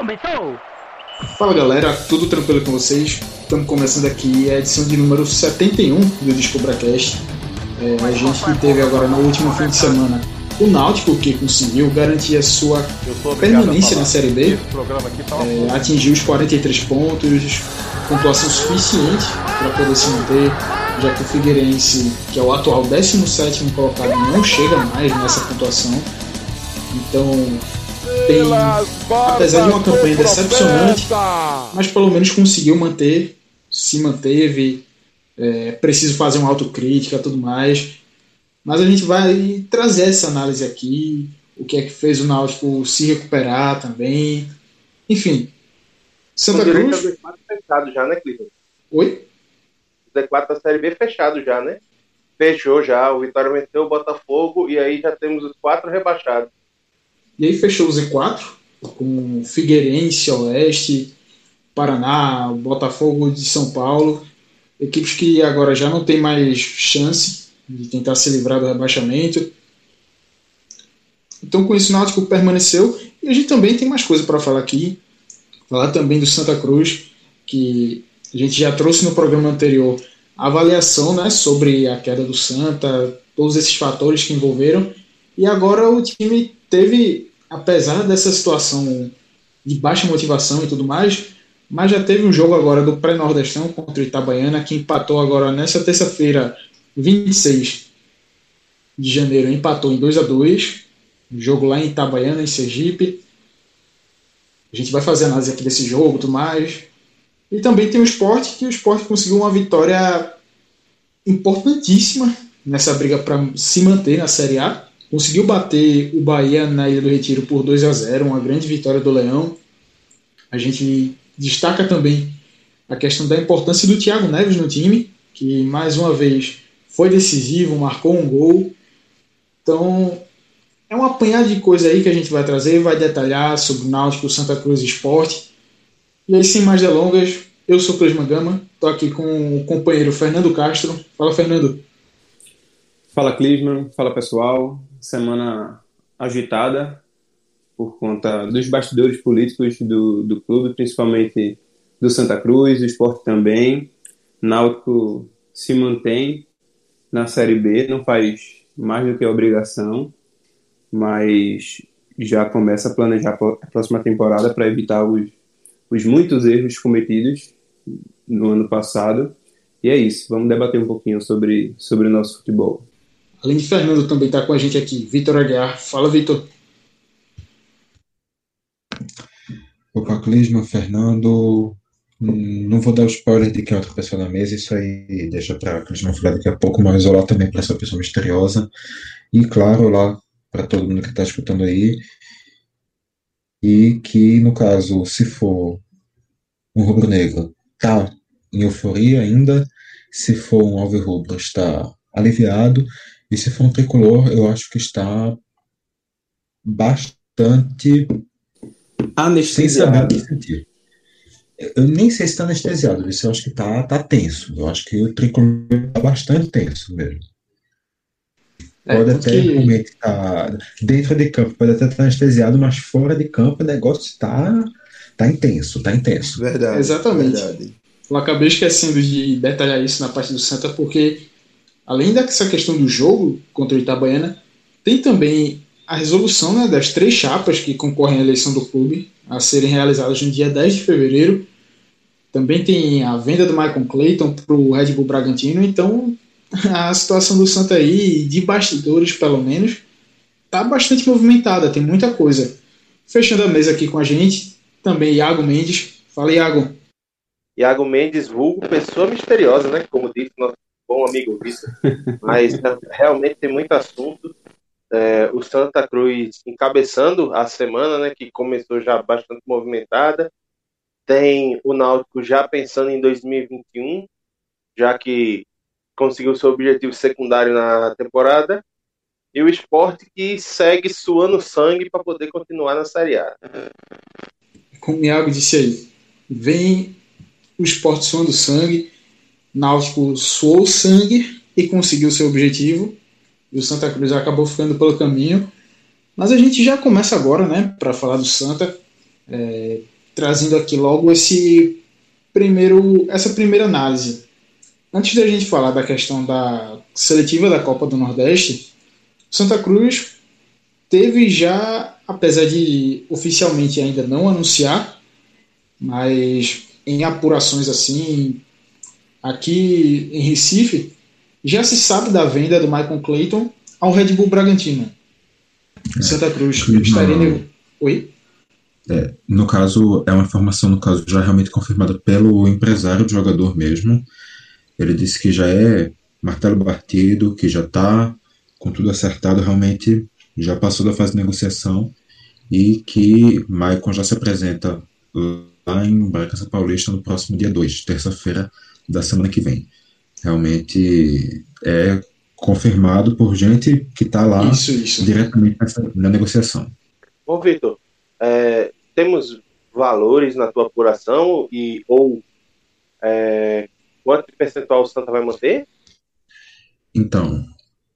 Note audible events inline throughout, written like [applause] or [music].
Começou! Fala galera, tudo tranquilo com vocês? Estamos começando aqui a edição de número 71 do DescobraCast. É, a gente que teve agora no último fim de semana o Náutico, que conseguiu garantir a sua permanência na Série B, é, atingiu os 43 pontos, pontuação suficiente para poder se manter, já que o Figueirense, que é o atual 17 colocado, não chega mais nessa pontuação. Então, tem, apesar de uma campanha decepcionante, mas pelo menos conseguiu manter, se manteve. É, preciso fazer uma autocrítica tudo mais. Mas a gente vai trazer essa análise aqui, o que é que fez o Náutico se recuperar também. Enfim. Santa Cruz. O Z4 fechado já, né, Cleveland? Oi? O Z4 da Série B fechado já, né? Fechou já. O Vitória meteu o Botafogo e aí já temos os quatro rebaixados. E aí fechou o Z4 com Figueirense, Oeste, Paraná, Botafogo de São Paulo. Equipes que agora já não tem mais chance de tentar se livrar do rebaixamento. Então, com isso, o Náutico permaneceu. E a gente também tem mais coisa para falar aqui. Falar também do Santa Cruz, que a gente já trouxe no programa anterior a avaliação né, sobre a queda do Santa, todos esses fatores que envolveram. E agora o time teve, apesar dessa situação de baixa motivação e tudo mais, mas já teve um jogo agora do pré-nordestão contra o Itabaiana, que empatou agora nessa terça-feira 26 de janeiro empatou em 2 a 2 jogo lá em Itabaiana, em Sergipe. A gente vai fazer análise aqui desse jogo e tudo mais. E também tem o esporte, que o esporte conseguiu uma vitória importantíssima nessa briga para se manter na Série A. Conseguiu bater o Bahia na Ilha do Retiro por 2 a 0 uma grande vitória do Leão. A gente destaca também a questão da importância do Thiago Neves no time, que mais uma vez foi decisivo, marcou um gol. Então, é um apanhado de coisa aí que a gente vai trazer, vai detalhar sobre o Náutico, Santa Cruz Esporte. E aí, sem mais delongas, eu sou Clisma Gama, estou aqui com o companheiro Fernando Castro. Fala, Fernando. Fala, Clisman. Fala, pessoal. Semana agitada por conta dos bastidores políticos do, do clube, principalmente do Santa Cruz, o esporte também. Náutico se mantém na Série B, não faz mais do que obrigação, mas já começa a planejar a próxima temporada para evitar os, os muitos erros cometidos no ano passado. E é isso, vamos debater um pouquinho sobre, sobre o nosso futebol. Além de Fernando, também está com a gente aqui, Vitor Aguiar. Fala, Vitor. Opa, Clisma, Fernando, não vou dar o spoiler de que é outra pessoa na mesa, isso aí deixa para eles vão falar daqui a pouco, mas olá também para essa pessoa misteriosa. E claro, olá para todo mundo que está escutando aí. E que, no caso, se for um rubro-negro, tá em euforia ainda. Se for um alvirrubro, está aliviado. E se for um tricolor, eu acho que está bastante anestesiado. Eu nem sei se está anestesiado, eu acho que está tá tenso. Eu acho que o tricolor está bastante tenso mesmo. É, pode até que... realmente estar tá dentro de campo, pode até estar tá anestesiado, mas fora de campo o negócio está tá intenso, está intenso. Verdade. Exatamente. Verdade. Eu acabei esquecendo de detalhar isso na parte do Santa, porque além dessa questão do jogo contra o Itabaiana, tem também a resolução né, das três chapas que concorrem à eleição do clube a serem realizadas no dia 10 de fevereiro também tem a venda do Michael Clayton para o Red Bull Bragantino, então [laughs] a situação do Santa aí, de bastidores pelo menos, tá bastante movimentada, tem muita coisa. Fechando a mesa aqui com a gente, também Iago Mendes. Fala, Iago. Iago Mendes, vulgo pessoa misteriosa, né? Como disse nosso bom amigo. Mas realmente tem muito assunto. É, o Santa Cruz encabeçando a semana, né? Que começou já bastante movimentada tem o Náutico já pensando em 2021, já que conseguiu seu objetivo secundário na temporada, e o esporte que segue suando sangue para poder continuar na Série A. Como o Iago disse aí, vem o esporte suando sangue, Náutico suou sangue e conseguiu seu objetivo, e o Santa Cruz acabou ficando pelo caminho. Mas a gente já começa agora, né, para falar do Santa. É, trazendo aqui logo esse primeiro, essa primeira análise. Antes da gente falar da questão da seletiva da Copa do Nordeste, Santa Cruz teve já, apesar de oficialmente ainda não anunciar, mas em apurações assim, aqui em Recife, já se sabe da venda do Michael Clayton ao Red Bull Bragantino. É, Santa Cruz estaria. Oi? É, no caso, é uma informação, no caso, já realmente confirmada pelo empresário do jogador mesmo. Ele disse que já é martelo batido, que já está com tudo acertado, realmente já passou da fase de negociação e que Maicon já se apresenta lá em Bragança Paulista no próximo dia 2, terça-feira da semana que vem. Realmente é confirmado por gente que está lá isso, isso. diretamente nessa, na negociação. Ô, Vitor, é, temos valores na tua apuração e ou é, quanto percentual o Santa vai manter? Então,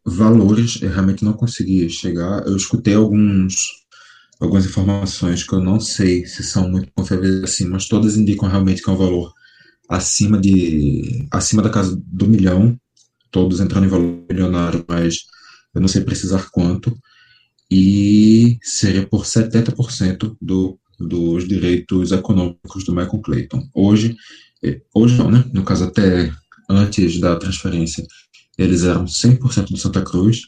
valores eu realmente não consegui chegar. Eu escutei alguns algumas informações que eu não sei se são muito confiáveis assim, mas todas indicam realmente que é um valor acima de acima da casa do milhão, todos entrando em valor milionário, mas eu não sei precisar quanto, e seria por 70% do, dos direitos econômicos do Michael Clayton. Hoje, eh, hoje não, né? No caso até antes da transferência, eles eram 100% do Santa Cruz,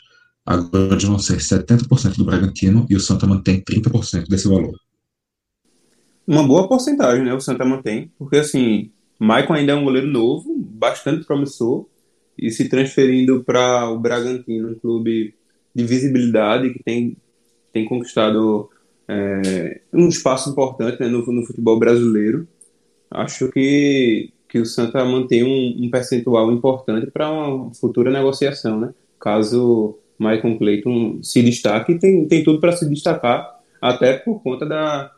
agora vão ser 70% do Bragantino e o Santa mantém 30% desse valor. Uma boa porcentagem, né? O Santa mantém, porque assim, Maicon ainda é um goleiro novo, bastante promissor, e se transferindo para o Bragantino, um clube de visibilidade que tem, tem conquistado é, um espaço importante né, no, no, futebol brasileiro. Acho que, que o Santa mantém um, um percentual importante para uma futura negociação, né? Caso Michael Clayton se destaque, tem, tem tudo para se destacar, até por conta da,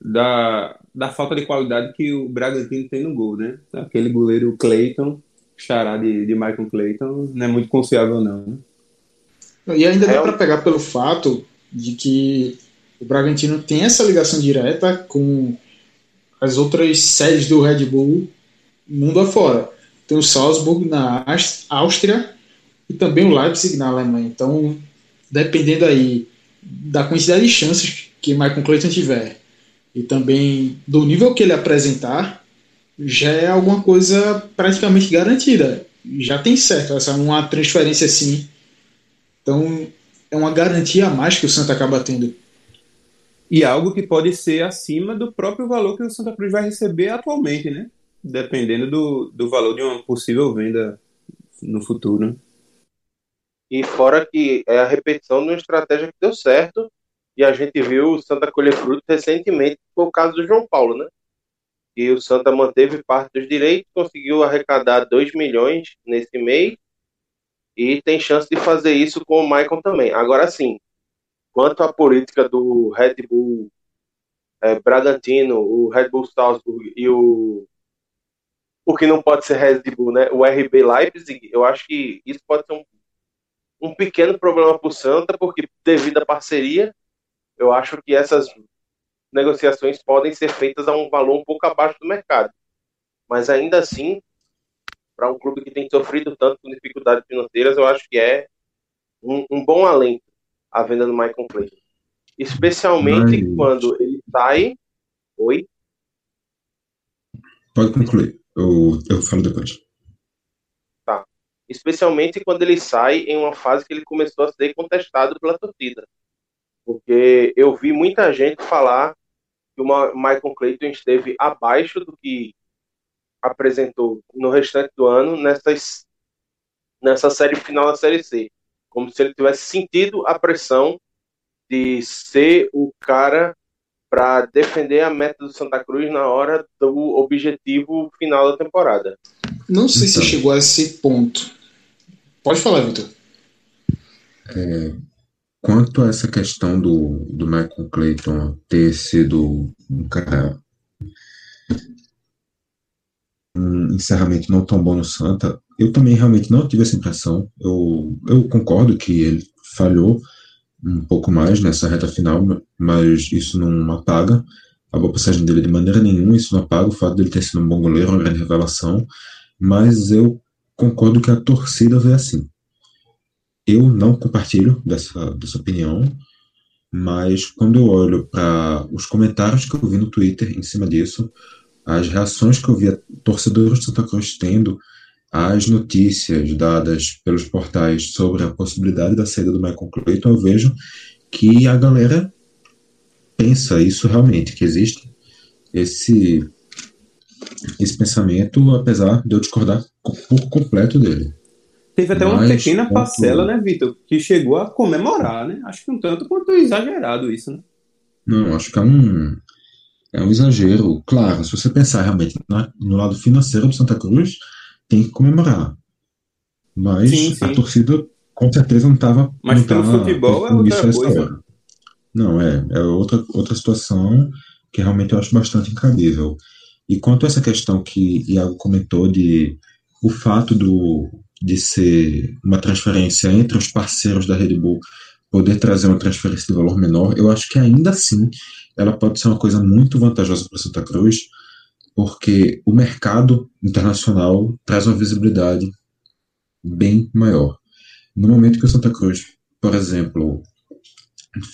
da, da falta de qualidade que o Bragantino tem no gol, né? Aquele goleiro Clayton, xará de, de Michael Clayton, não é muito confiável não. Né? E ainda dá para pegar pelo fato de que o Bragantino tem essa ligação direta com as outras sedes do Red Bull mundo afora. Tem o Salzburg na Áustria e também o Leipzig na Alemanha. Então, dependendo aí da quantidade de chances que Michael Clayton tiver e também do nível que ele apresentar, já é alguma coisa praticamente garantida. Já tem certo essa uma transferência assim. Então, é uma garantia a mais que o Santa acaba tendo. E algo que pode ser acima do próprio valor que o Santa Cruz vai receber atualmente, né? Dependendo do, do valor de uma possível venda no futuro. E fora que é a repetição de uma estratégia que deu certo e a gente viu o Santa colher fruto recentemente por causa do João Paulo, né? E o Santa manteve parte dos direitos, conseguiu arrecadar 2 milhões nesse mês e tem chance de fazer isso com o Maicon também. Agora sim, quanto à política do Red Bull é, Bragantino, o Red Bull Salzburg e o o que não pode ser Red Bull, né? O RB Leipzig, eu acho que isso pode ser um, um pequeno problema para o Santa, porque devido à parceria, eu acho que essas negociações podem ser feitas a um valor um pouco abaixo do mercado. Mas ainda assim, para um clube que tem sofrido tanto com dificuldades financeiras, eu acho que é um, um bom alento a venda do Michael Clayton. Especialmente Mas... quando ele sai. Oi? Pode concluir. Eu, eu falo depois. Tá. Especialmente quando ele sai em uma fase que ele começou a ser contestado pela torcida. Porque eu vi muita gente falar que o Michael Clayton esteve abaixo do que apresentou no restante do ano nessas, nessa série final da Série C como se ele tivesse sentido a pressão de ser o cara para defender a meta do Santa Cruz na hora do objetivo final da temporada. Não sei então, se chegou a esse ponto. Pode falar, Vitor. É, quanto a essa questão do, do Michael Clayton ter sido um cara um encerramento não tão bom no Santa, eu também realmente não tive essa impressão. Eu, eu concordo que ele falhou um pouco mais nessa reta final, mas isso não apaga a boa passagem dele de maneira nenhuma, isso não apaga o fato dele ter sido um bom goleiro, uma grande revelação, mas eu concordo que a torcida vê assim. Eu não compartilho dessa, dessa opinião, mas quando eu olho para os comentários que eu vi no Twitter em cima disso, as reações que eu vi torcedores de Santa Cruz tendo, as notícias dadas pelos portais sobre a possibilidade da saída do Michael Clayton, eu vejo que a galera pensa isso realmente, que existe esse, esse pensamento, apesar de eu discordar por completo dele. Teve até uma pequena parcela, né, Vitor, que chegou a comemorar, né? Acho que um tanto quanto exagerado isso, né? Não, acho que é um, é um exagero. Claro, se você pensar realmente no lado financeiro do Santa Cruz, tem que comemorar. Mas sim, sim. a torcida com certeza não estava. Mas não pelo futebol é outra coisa. Hora. Não, é, é outra, outra situação que realmente eu acho bastante incabível. E quanto a essa questão que Iago comentou de o fato do, de ser uma transferência entre os parceiros da Red Bull poder trazer uma transferência de valor menor, eu acho que ainda assim ela pode ser uma coisa muito vantajosa para Santa Cruz, porque o mercado internacional traz uma visibilidade bem maior. No momento que o Santa Cruz, por exemplo,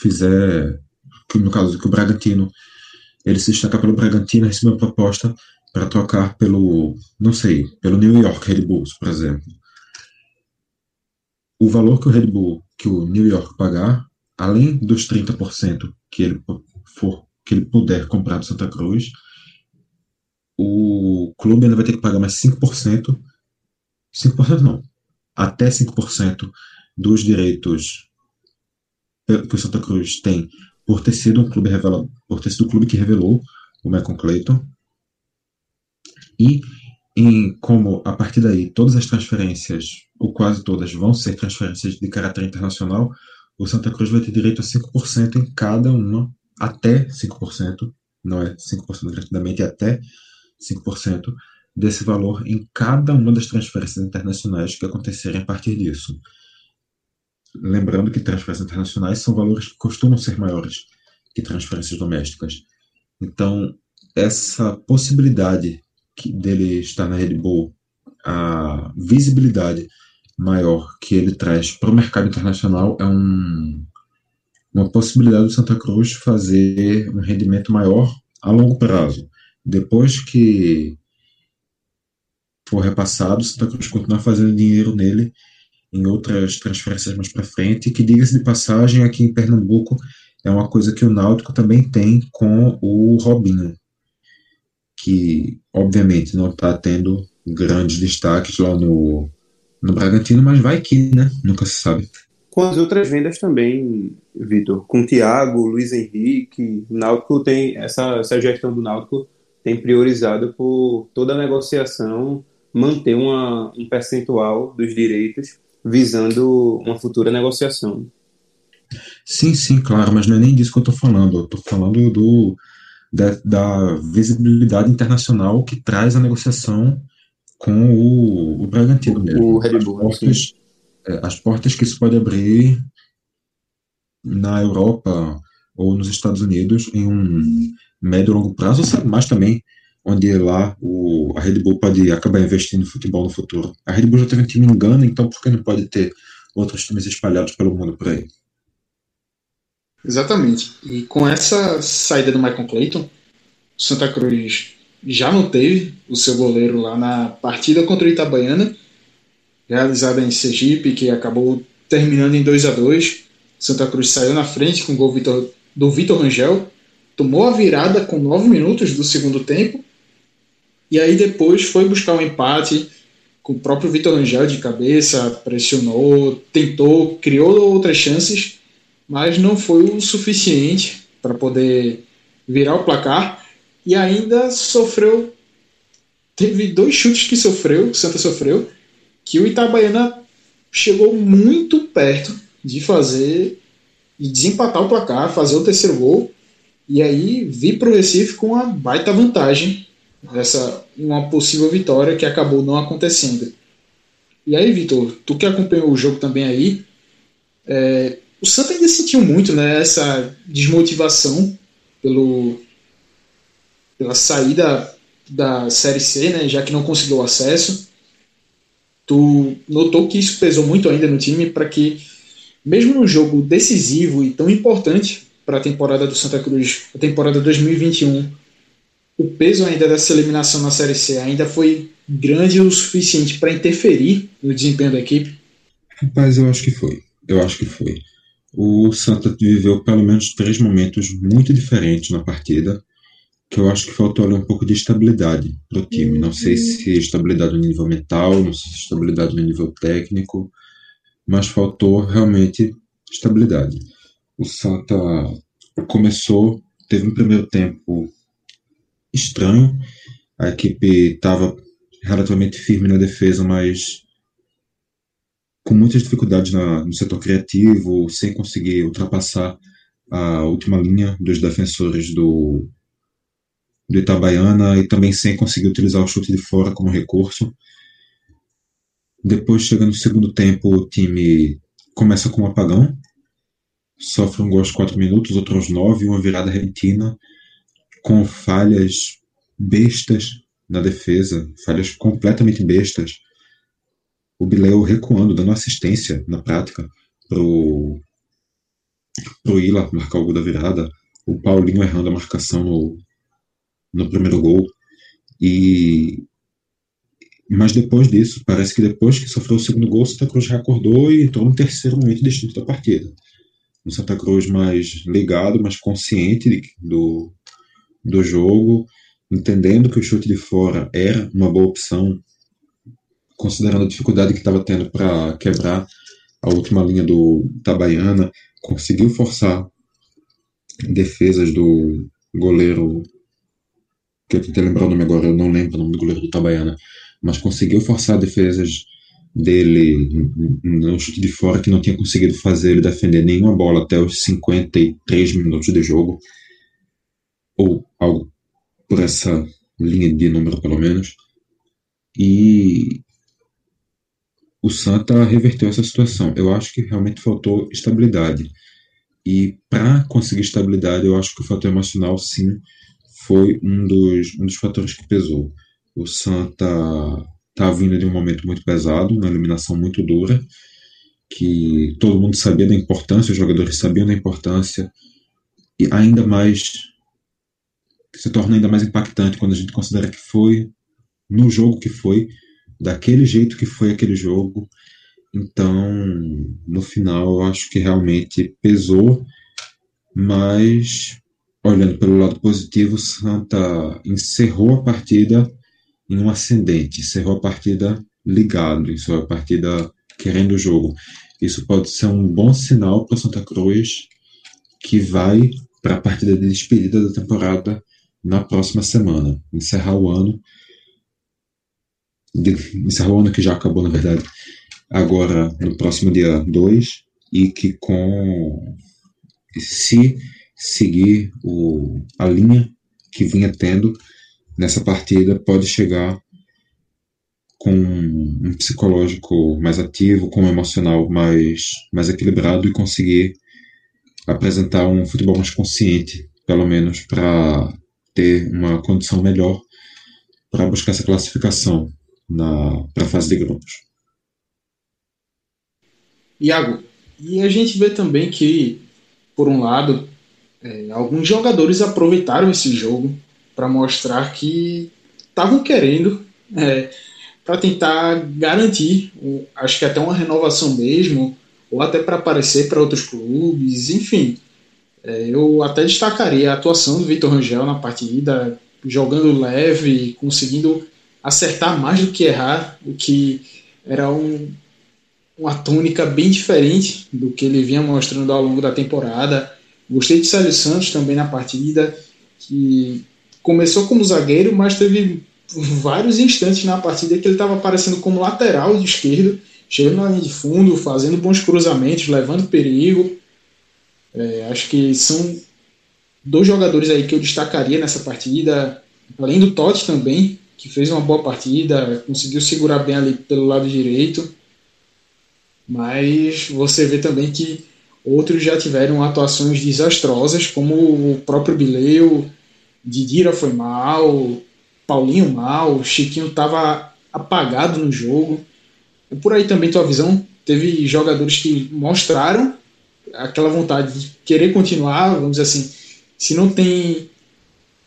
fizer, no caso que o Bragantino, ele se destacar pelo Bragantino, receber uma proposta para trocar pelo, não sei, pelo New York Red Bulls, por exemplo. O valor que o Red Bull, que o New York pagar, além dos 30% que ele for, que ele puder comprar do Santa Cruz, o clube ainda vai ter que pagar mais 5%, 5% não, até 5% dos direitos que o Santa Cruz tem por ter sido um clube revelado, por ter sido o clube que revelou o Malcolm Clayton. E em como a partir daí todas as transferências, ou quase todas, vão ser transferências de caráter internacional, o Santa Cruz vai ter direito a 5% em cada uma, até 5%, não é 5% gratuitamente, é até 5% desse valor em cada uma das transferências internacionais que acontecerem a partir disso. Lembrando que transferências internacionais são valores que costumam ser maiores que transferências domésticas. Então, essa possibilidade dele estar na Red Bull, a visibilidade maior que ele traz para o mercado internacional é um, uma possibilidade do Santa Cruz fazer um rendimento maior a longo prazo. Depois que for repassado, o Santa Cruz continuar fazendo dinheiro nele em outras transferências mais para frente, que diga-se de passagem, aqui em Pernambuco é uma coisa que o Náutico também tem com o Robinho, que obviamente não está tendo grandes destaques lá no, no Bragantino, mas vai que, né? Nunca se sabe. Com as outras vendas também, Vitor, com Thiago, Luiz Henrique, Náutico tem essa, essa gestão do Náutico tem priorizado por toda a negociação manter uma, um percentual dos direitos visando uma futura negociação. Sim, sim, claro, mas não é nem disso que eu estou falando. Eu estou falando do, da, da, visibilidade internacional que traz a negociação com o, o Bragantino mesmo. O Red Bull. As portas, é, as portas que isso pode abrir na Europa ou nos Estados Unidos em um médio e longo prazo, mas também onde lá o, a Red Bull pode acabar investindo em futebol no futuro. A Red Bull já teve um time em Gana, então por que não pode ter outros times espalhados pelo mundo por aí? Exatamente. E com essa saída do Michael Clayton, Santa Cruz já não teve o seu goleiro lá na partida contra o Itabaiana, realizada em Sergipe, que acabou terminando em 2 a 2 Santa Cruz saiu na frente com o gol do Vitor Rangel, tomou a virada com 9 minutos do segundo tempo e aí depois foi buscar um empate com o próprio Vitor Rangel de cabeça, pressionou, tentou, criou outras chances, mas não foi o suficiente para poder virar o placar e ainda sofreu teve dois chutes que sofreu, que o Santa sofreu, que o Itabaiana chegou muito perto de fazer e desempatar o placar, fazer o terceiro gol e aí vir para o Recife com uma baita vantagem essa uma possível vitória que acabou não acontecendo. E aí, Vitor, tu que acompanhou o jogo também aí, é, o Santa ainda sentiu muito né, essa desmotivação pelo, pela saída da Série C, né, já que não conseguiu acesso. Tu notou que isso pesou muito ainda no time para que, mesmo no jogo decisivo e tão importante para a temporada do Santa Cruz, a temporada 2021, o peso ainda dessa eliminação na Série C ainda foi grande o suficiente para interferir no desempenho da equipe? Rapaz, eu acho que foi. Eu acho que foi. O Santa viveu pelo menos três momentos muito diferentes na partida, que eu acho que faltou ali um pouco de estabilidade para o time. Não sei se estabilidade no nível mental, não sei se estabilidade no nível técnico, mas faltou realmente estabilidade. O Santa começou, teve um primeiro tempo estranho, a equipe estava relativamente firme na defesa, mas com muitas dificuldades na, no setor criativo, sem conseguir ultrapassar a última linha dos defensores do, do Itabaiana e também sem conseguir utilizar o chute de fora como recurso. Depois, chega no segundo tempo, o time começa com um apagão, sofre um gol aos 4 minutos, outro aos 9, uma virada repentina, com falhas bestas na defesa, falhas completamente bestas o Bileu recuando, dando assistência na prática pro, pro Ila marcar o gol da virada, o Paulinho errando a marcação no, no primeiro gol. E mas depois disso, parece que depois que sofreu o segundo gol, o Santa Cruz já acordou e entrou no terceiro momento distinto da partida. O Santa Cruz mais ligado, mais consciente do, do jogo, entendendo que o chute de fora era uma boa opção considerando a dificuldade que estava tendo para quebrar a última linha do Tabaiana, conseguiu forçar defesas do goleiro, que eu tentei lembrar o nome agora, eu não lembro o nome do goleiro do Tabaiana, mas conseguiu forçar defesas dele no chute de fora que não tinha conseguido fazer ele defender nenhuma bola até os 53 minutos de jogo, ou algo por essa linha de número pelo menos. E o Santa reverteu essa situação. Eu acho que realmente faltou estabilidade. E para conseguir estabilidade, eu acho que o fator emocional, sim, foi um dos, um dos fatores que pesou. O Santa está vindo de um momento muito pesado, uma eliminação muito dura, que todo mundo sabia da importância, os jogadores sabiam da importância, e ainda mais se torna ainda mais impactante quando a gente considera que foi no jogo que foi daquele jeito que foi aquele jogo. Então, no final, eu acho que realmente pesou, mas olhando pelo lado positivo, Santa encerrou a partida em um ascendente, encerrou a partida ligado, encerrou a partida querendo o jogo. Isso pode ser um bom sinal para Santa Cruz, que vai para a partida de despedida da temporada na próxima semana, encerrar o ano encerrou o ano que já acabou, na verdade, agora no próximo dia 2, e que com se seguir o, a linha que vinha tendo nessa partida, pode chegar com um psicológico mais ativo, com um emocional mais, mais equilibrado e conseguir apresentar um futebol mais consciente, pelo menos para ter uma condição melhor para buscar essa classificação para a fase de grupos. Iago, e a gente vê também que, por um lado, é, alguns jogadores aproveitaram esse jogo para mostrar que estavam querendo é, para tentar garantir, acho que até uma renovação mesmo, ou até para aparecer para outros clubes, enfim. É, eu até destacaria a atuação do Vitor Rangel na partida, jogando leve, conseguindo acertar mais do que errar, o que era um, uma tônica bem diferente do que ele vinha mostrando ao longo da temporada. Gostei de Célio Santos também na partida, que começou como zagueiro, mas teve vários instantes na partida que ele estava aparecendo como lateral de esquerdo, chegando na linha de fundo, fazendo bons cruzamentos, levando perigo. É, acho que são dois jogadores aí que eu destacaria nessa partida, além do Totti também, que fez uma boa partida, conseguiu segurar bem ali pelo lado direito, mas você vê também que outros já tiveram atuações desastrosas, como o próprio Bileu, Didira foi mal, Paulinho mal, Chiquinho estava apagado no jogo. É por aí também tua visão? Teve jogadores que mostraram aquela vontade de querer continuar, vamos dizer assim, se não tem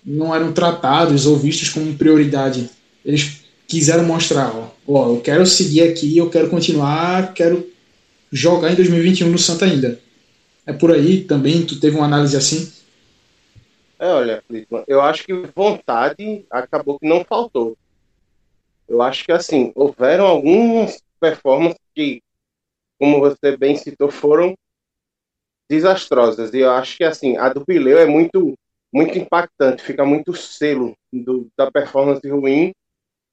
não eram tratados ou vistos como prioridade, eles quiseram mostrar, ó, ó, eu quero seguir aqui, eu quero continuar, quero jogar em 2021 no Santa ainda. É por aí também, tu teve uma análise assim? É, olha, eu acho que vontade acabou que não faltou. Eu acho que assim, houveram algumas performances que, como você bem citou, foram desastrosas. E eu acho que assim, a do Pileu é muito muito impactante, fica muito selo do, da performance ruim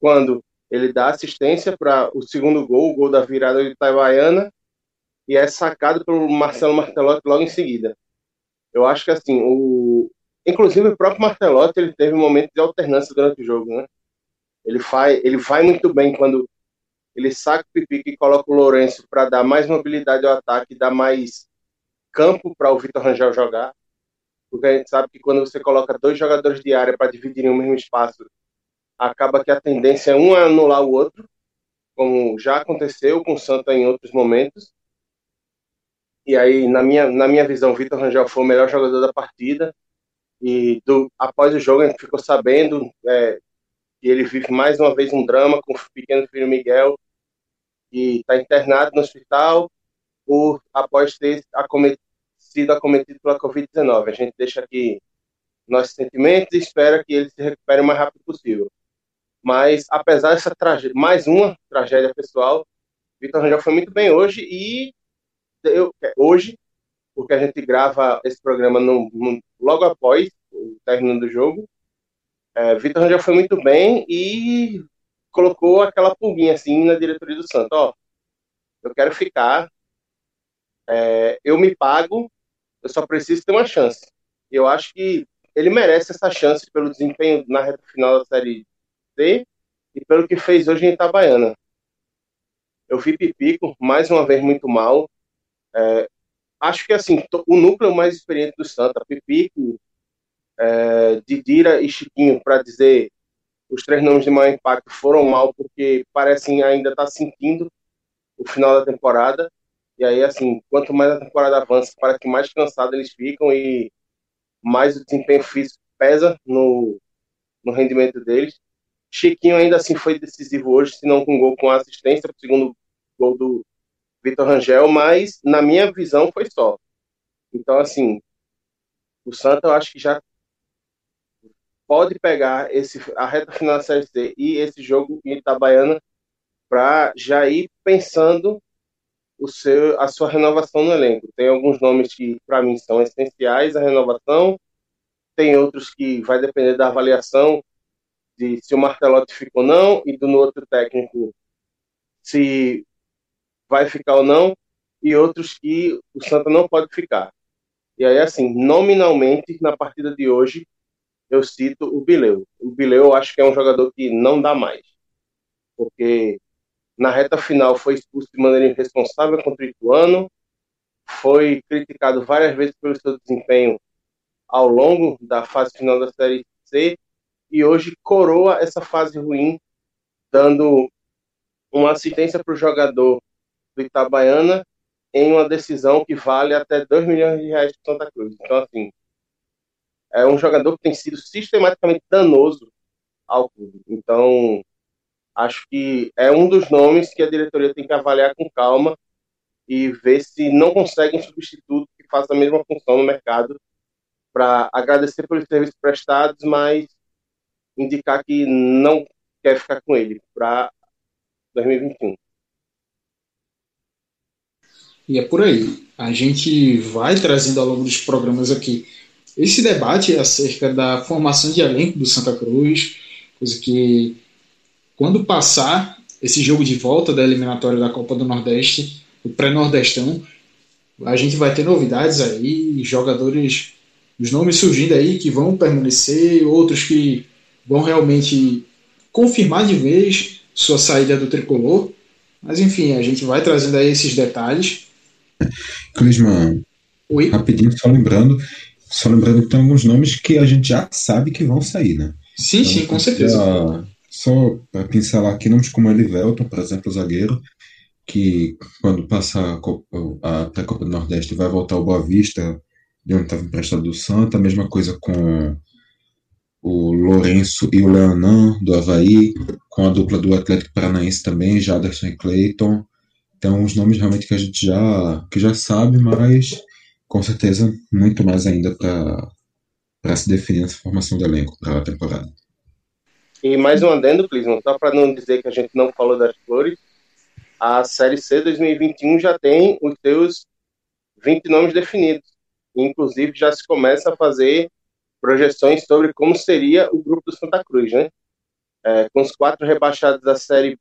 quando ele dá assistência para o segundo gol, o gol da virada de Itabaiana, e é sacado pelo Marcelo Martelotti logo em seguida. Eu acho que assim, o inclusive o próprio Martelotti, ele teve um momento de alternância durante o jogo, né? Ele faz, ele vai muito bem quando ele saca o Pipique e coloca o Lourenço para dar mais mobilidade ao ataque, dar mais campo para o Vitor Rangel jogar. Porque a gente sabe que quando você coloca dois jogadores de área para dividirem o mesmo espaço, acaba que a tendência é um anular o outro, como já aconteceu com o Santa em outros momentos. E aí, na minha, na minha visão, Vitor Rangel foi o melhor jogador da partida. E do, após o jogo, a gente ficou sabendo é, que ele vive mais uma vez um drama com o pequeno filho Miguel, que está internado no hospital por após ter acometido, sido acometido pela Covid-19. A gente deixa aqui nossos sentimentos e espera que ele se recupere o mais rápido possível. Mas, apesar dessa tragédia, mais uma tragédia pessoal, Vitor Rangel foi muito bem hoje e eu, hoje, porque a gente grava esse programa no, no, logo após o término do jogo, é, Vitor Rangel foi muito bem e colocou aquela pulguinha assim na diretoria do Santos, ó, eu quero ficar, é, eu me pago, eu só preciso ter uma chance. E eu acho que ele merece essa chance pelo desempenho na reta final da Série C e pelo que fez hoje em Itabaiana. Eu vi Pipico, mais uma vez, muito mal. É, acho que, assim, o núcleo mais experiente do Santa, Pipico, é, Didira e Chiquinho, para dizer os três nomes de maior impacto, foram mal porque parecem ainda estar tá sentindo o final da temporada. E aí, assim, quanto mais a temporada avança, parece que mais cansados eles ficam e mais o desempenho físico pesa no, no rendimento deles. Chiquinho ainda assim foi decisivo hoje, se não com gol com assistência, o segundo gol do Vitor Rangel, mas na minha visão foi só. Então, assim, o Santa eu acho que já pode pegar esse, a reta final da Série C e esse jogo em Itabaiana para já ir pensando o seu, a sua renovação no elenco. Tem alguns nomes que, para mim, são essenciais a renovação, tem outros que vai depender da avaliação de se o Martelotti ficou ou não, e do outro técnico se vai ficar ou não, e outros que o Santa não pode ficar. E aí, assim, nominalmente, na partida de hoje, eu cito o Bileu. O Bileu, eu acho que é um jogador que não dá mais. Porque na reta final foi expulso de maneira irresponsável contra o Ituano, foi criticado várias vezes pelo seu desempenho ao longo da fase final da Série C e hoje coroa essa fase ruim, dando uma assistência para o jogador do Itabaiana em uma decisão que vale até 2 milhões de reais para Santa Cruz. Então, assim, é um jogador que tem sido sistematicamente danoso ao clube. Então, acho que é um dos nomes que a diretoria tem que avaliar com calma e ver se não conseguem substituto que faça a mesma função no mercado para agradecer pelos serviços prestados, mas indicar que não quer ficar com ele para 2021. E é por aí. A gente vai trazendo ao longo dos programas aqui esse debate acerca da formação de elenco do Santa Cruz, coisa que quando passar esse jogo de volta da eliminatória da Copa do Nordeste, o pré-nordestão, a gente vai ter novidades aí, jogadores, os nomes surgindo aí que vão permanecer, outros que vão realmente confirmar de vez sua saída do tricolor. Mas enfim, a gente vai trazendo aí esses detalhes. Clisman, rapidinho, só lembrando Só lembrando que tem alguns nomes que a gente já sabe que vão sair, né? Sim, então, sim, com certeza. Só para pincelar aqui, nomes como Elivelton, por exemplo, zagueiro, que quando passar a, Copa, a Copa do Nordeste vai voltar ao Boa Vista, de onde estava emprestado do Santa, a mesma coisa com o Lourenço e o Leonan, do Havaí, com a dupla do Atlético Paranaense também, Jaderson e Clayton. Então, os nomes realmente que a gente já, que já sabe, mas com certeza muito mais ainda para se definir essa formação do elenco para a temporada. E mais um adendo, Clisman, só para não dizer que a gente não falou das flores, a Série C 2021 já tem os seus 20 nomes definidos. Inclusive, já se começa a fazer projeções sobre como seria o grupo do Santa Cruz, né? É, com os quatro rebaixados da Série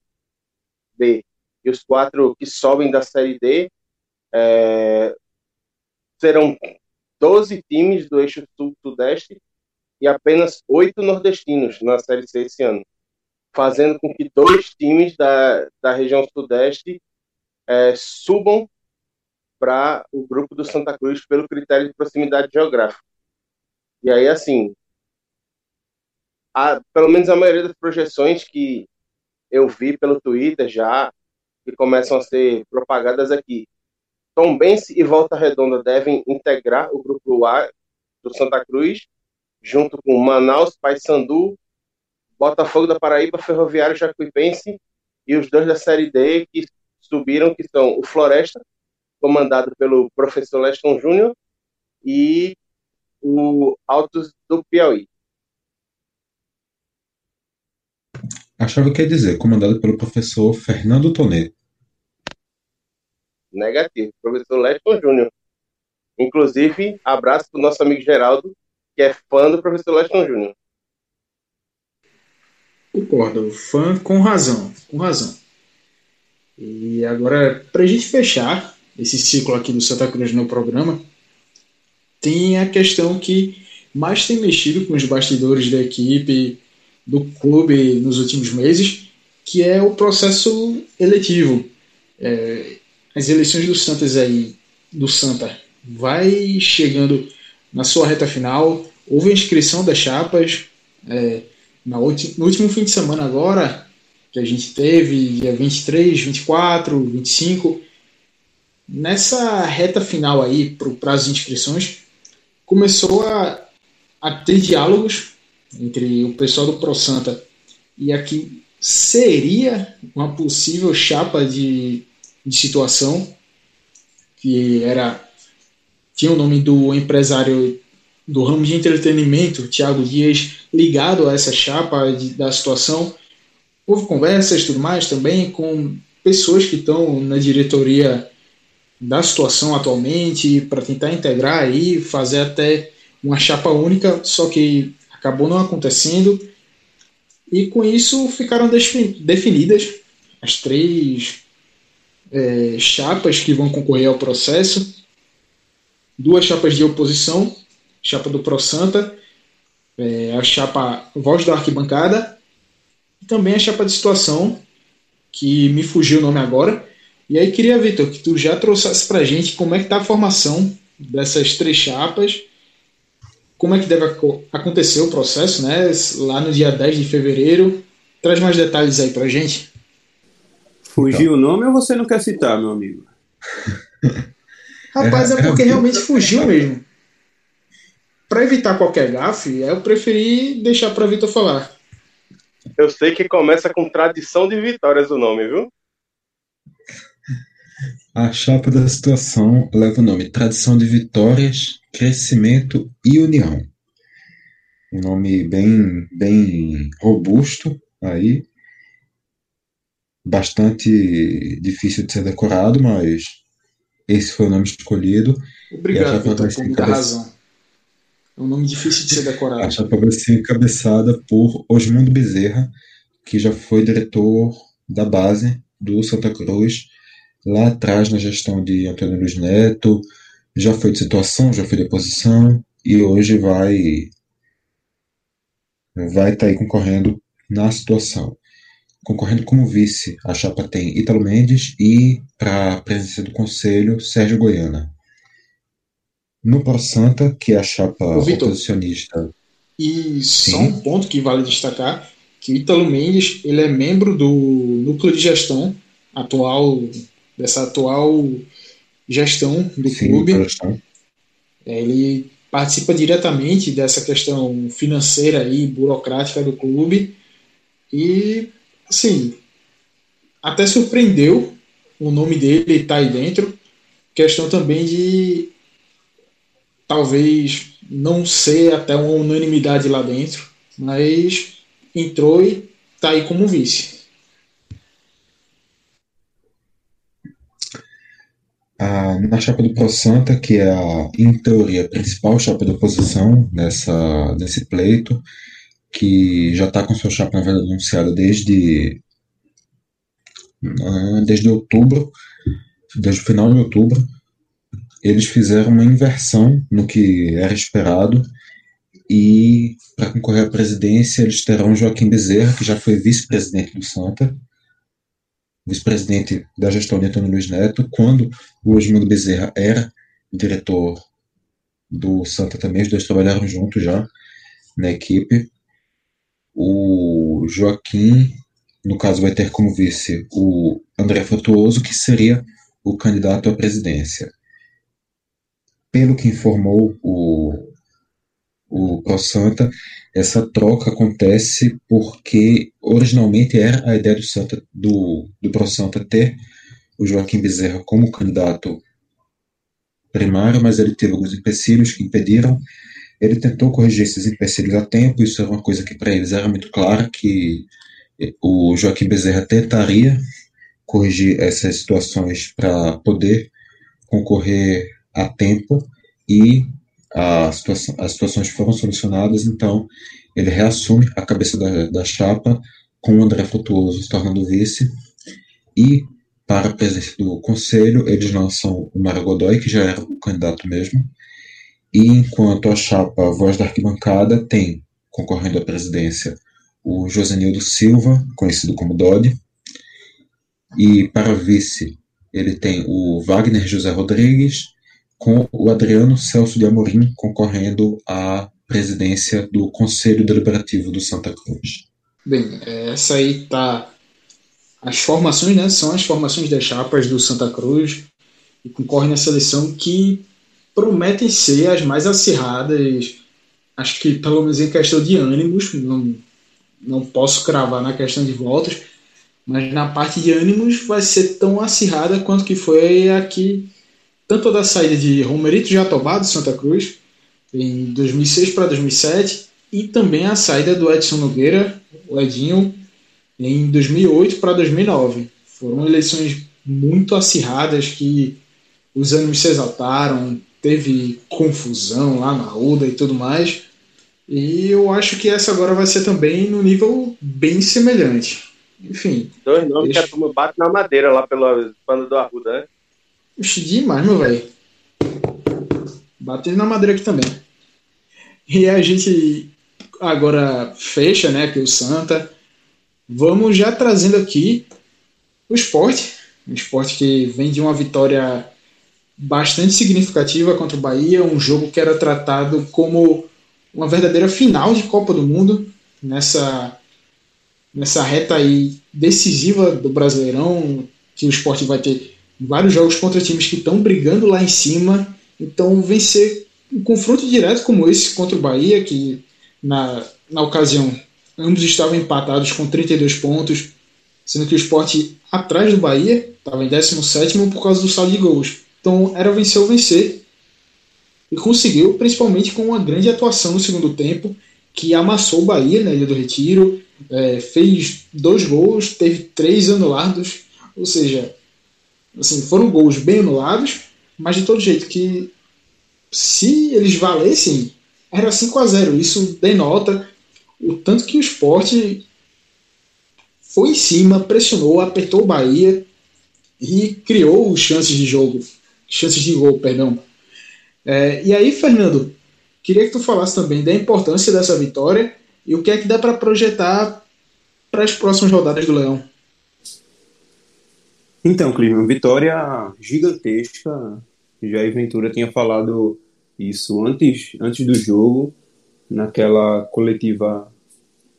B e os quatro que sobem da Série D, é, serão 12 times do eixo sul-sudeste e apenas oito nordestinos na Série C esse ano, fazendo com que dois times da, da região sudeste é, subam para o grupo do Santa Cruz pelo critério de proximidade geográfica. E aí, assim, a, pelo menos a maioria das projeções que eu vi pelo Twitter já, que começam a ser propagadas aqui, Tombense e Volta Redonda devem integrar o grupo A do Santa Cruz, junto com Manaus, Paysandu, Botafogo da Paraíba, Ferroviário Jacuipense e os dois da Série D que subiram, que são o Floresta, comandado pelo professor Leston Júnior, e o Altos do Piauí. Achava que ia dizer, comandado pelo professor Fernando Tonet. Negativo, professor Leston Júnior. Inclusive, abraço para o nosso amigo Geraldo, que é fã do professor Leston Júnior. Concordo, fã com razão, com razão. E agora, para a gente fechar esse ciclo aqui do Santa Cruz no programa, tem a questão que mais tem mexido com os bastidores da equipe, do clube nos últimos meses, que é o processo eletivo. É, as eleições do Santos aí, do Santa, vai chegando na sua reta final. Houve a inscrição das chapas é, na no último fim de semana agora, que a gente teve, dia 23, 24, 25. Nessa reta final aí, para o prazo de inscrições, começou a, a ter diálogos entre o pessoal do ProSanta e aqui seria uma possível chapa de, de situação que era tinha o nome do empresário do ramo de entretenimento, Tiago Dias, ligado a essa chapa de, da situação. Houve conversas tudo mais também com pessoas que estão na diretoria da situação atualmente para tentar integrar aí, fazer até uma chapa única, só que acabou não acontecendo. E com isso ficaram definidas as três é, chapas que vão concorrer ao processo, duas chapas de oposição, chapa do Pro Santa, é, a chapa Voz da Arquibancada, e também a chapa de situação, que me fugiu o nome agora, e aí queria, Vitor, que tu já trouxesse para a gente como é que está a formação dessas três chapas, como é que deve acontecer o processo, né? Lá no dia 10 de fevereiro. Traz mais detalhes aí para a gente. Fugiu o nome ou você não quer citar, meu amigo? [laughs] Rapaz, é porque realmente fugiu mesmo. Para evitar qualquer gafe, eu preferi deixar para Vitor falar. Eu sei que começa com tradição de vitórias o nome, viu? A chapa da situação leva o nome Tradição de Vitórias, Crescimento e União. Um nome bem, bem robusto aí, bastante difícil de ser decorado, mas esse foi o nome escolhido. Obrigado, Vitor, por muita razão. É um nome difícil de ser decorado. A chapa vai ser encabeçada por Osmundo Bezerra, que já foi diretor da base do Santa Cruz lá atrás na gestão de Antônio Luiz Neto, já foi de situação, já foi de oposição e hoje vai vai estar tá aí concorrendo na situação. Concorrendo como vice, a chapa tem Ítalo Mendes e para a presidência do conselho, Sérgio Goiana. no Pro Santa, que é a chapa oposicionista. E Sim. só um ponto que vale destacar, que o Ítalo Mendes ele é membro do núcleo de gestão atual, dessa atual gestão do Sim, clube. É, ele participa diretamente dessa questão financeira e burocrática do clube e, assim, até surpreendeu o nome dele estar tá aí dentro. Questão também de talvez não ser até uma unanimidade lá dentro, mas entrou e está aí como vice. Ah, na chapa do Pro Santa, que é a, em teoria, a principal chapa da oposição nessa, nesse pleito, que já está com sua chapa, na verdade, anunciada desde, ah, desde outubro, desde o final de outubro, eles fizeram uma inversão no que era esperado e para concorrer à presidência eles terão Joaquim Bezerra, que já foi vice-presidente do Santa, vice-presidente da gestão de Antônio Luiz Neto, quando o Osmundo Bezerra era diretor do Santa também, os dois trabalharam juntos já na equipe. O Joaquim, no caso, vai ter como vice o André Frutuoso, que seria o candidato à presidência pelo que informou o, o ProSanta, essa troca acontece porque originalmente era a ideia do Santa do, do ProSanta ter o Joaquim Bezerra como candidato primário, mas ele teve alguns empecilhos que impediram. Ele tentou corrigir esses empecilhos a tempo, isso era uma coisa que para eles era muito clara, que o Joaquim Bezerra tentaria corrigir essas situações para poder concorrer a tempo e a situação, as situações foram solucionadas, então ele reassume a cabeça da, da chapa com o André Frutuoso se tornando vice. E para a presidência do conselho eles lançam o Mário Godoy, que já era o candidato mesmo, e enquanto a chapa Voz da Arquibancada tem concorrendo à presidência o Josenildo Silva, conhecido como Dodi, e para vice ele tem o Wagner José Rodrigues com o Adriano Celso de Amorim concorrendo à presidência do Conselho Deliberativo do Santa Cruz. Bem, essa aí tá. As formações, né? São as formações das chapas do Santa Cruz e concorrem nessa eleição que prometem ser as mais acirradas. Acho que, pelo menos em questão de ânimos, não, não posso cravar na questão de votos, mas na parte de ânimos vai ser tão acirrada quanto que foi a que tanto da saída de Romerito Jatobá do Santa Cruz em 2006 para 2007 e também a saída do Edson Nogueira, o Edinho, em 2008 para 2009. Foram eleições muito acirradas que os ânimos se exaltaram, teve confusão lá na UDA e tudo mais. E eu acho que essa agora vai ser também no nível bem semelhante. Enfim. Dois nomes eles... que a turma bate na madeira lá pelo pano do Arruda, né? Oxi, demais, meu velho. Bateu na madeira aqui também. E a gente agora fecha, né, aqui o Santa. Vamos já trazendo aqui o esporte. Um esporte que vem de uma vitória bastante significativa contra o Bahia, um jogo que era tratado como uma verdadeira final de Copa do Mundo, nessa, nessa reta aí decisiva do Brasileirão, que o esporte vai ter vários jogos contra times que estão brigando lá em cima. Então, vencer um confronto direto como esse contra o Bahia, que na, na ocasião ambos estavam empatados com 32 pontos, sendo que o esporte atrás do Bahia estava em 17 por causa do saldo de gols. Então, era vencer ou vencer. E conseguiu, principalmente com uma grande atuação no segundo tempo, que amassou o Bahia na Ilha do Retiro, é, fez dois gols, teve três anulados, ou seja, Assim, foram gols bem anulados, mas de todo jeito que se eles valessem, era 5 a 0 Isso denota o tanto que o esporte foi em cima, pressionou, apertou o Bahia e criou chances de jogo, chances de gol, perdão. É, e aí, Fernando, queria que tu falasse também da importância dessa vitória e o que é que dá para projetar para as próximas rodadas do Leão. Então, Clisman, vitória gigantesca. Jair Ventura tinha falado isso antes, antes do jogo, naquela coletiva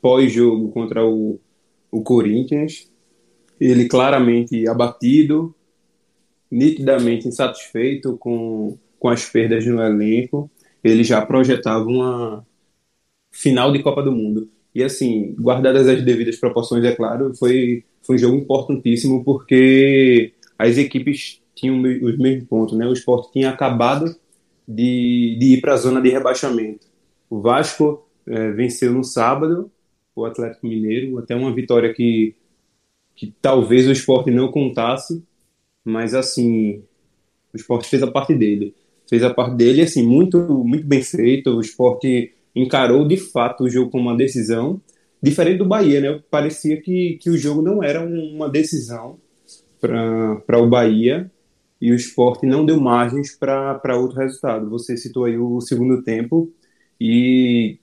pós-jogo contra o, o Corinthians. Ele claramente abatido, nitidamente insatisfeito com, com as perdas no elenco. Ele já projetava uma final de Copa do Mundo. E assim, guardadas as devidas proporções, é claro, foi, foi um jogo importantíssimo porque as equipes tinham os mesmos pontos, né? O esporte tinha acabado de, de ir para a zona de rebaixamento. O Vasco é, venceu no sábado o Atlético Mineiro, até uma vitória que, que talvez o esporte não contasse, mas assim, o esporte fez a parte dele. Fez a parte dele, assim, muito, muito bem feito. O esporte encarou de fato o jogo como uma decisão, diferente do Bahia, né? Parecia que, que o jogo não era uma decisão para o Bahia e o esporte não deu margens para outro resultado. Você citou aí o segundo tempo e,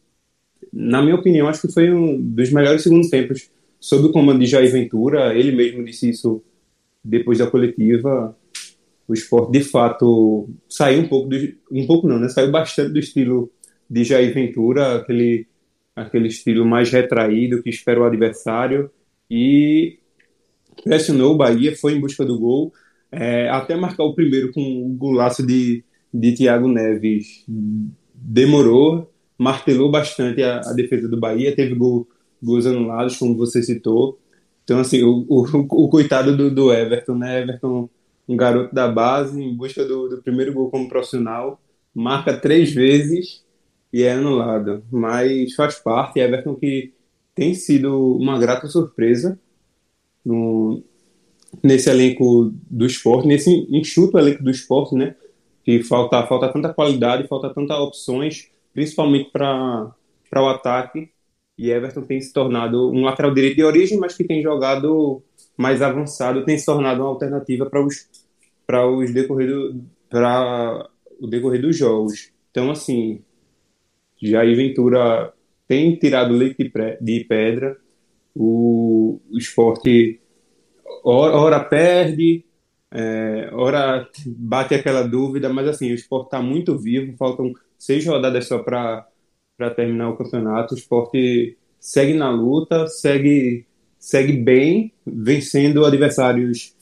na minha opinião, acho que foi um dos melhores segundos tempos sob o comando de Jair Ventura. Ele mesmo disse isso depois da coletiva. O esporte, de fato, saiu um pouco, do, um pouco não, né? Saiu bastante do estilo de Jair Ventura, aquele, aquele estilo mais retraído que espera o adversário e pressionou o Bahia, foi em busca do gol, é, até marcar o primeiro com o golaço de, de Thiago Neves demorou, martelou bastante a, a defesa do Bahia, teve gol, gols anulados, como você citou. Então, assim, o, o, o coitado do, do, Everton, né? Everton, um garoto da base, em busca do, do primeiro gol como profissional, marca três vezes e é anulado. Mas faz parte, Everton que tem sido uma grata surpresa no, nesse elenco do esporte, nesse enxuto elenco do esporte, né? Que falta, falta tanta qualidade, falta tantas opções, principalmente para o ataque. E Everton tem se tornado um lateral direito de origem, mas que tem jogado mais avançado, tem se tornado uma alternativa para os para os decorrer do, para o decorrer dos jogos. Então, assim, Jair Ventura tem tirado leite de pedra. O, o esporte ora perde, é, ora bate aquela dúvida, mas assim, o esporte está muito vivo, faltam seis rodadas só para terminar o campeonato. O esporte segue na luta, segue, segue bem, vencendo adversários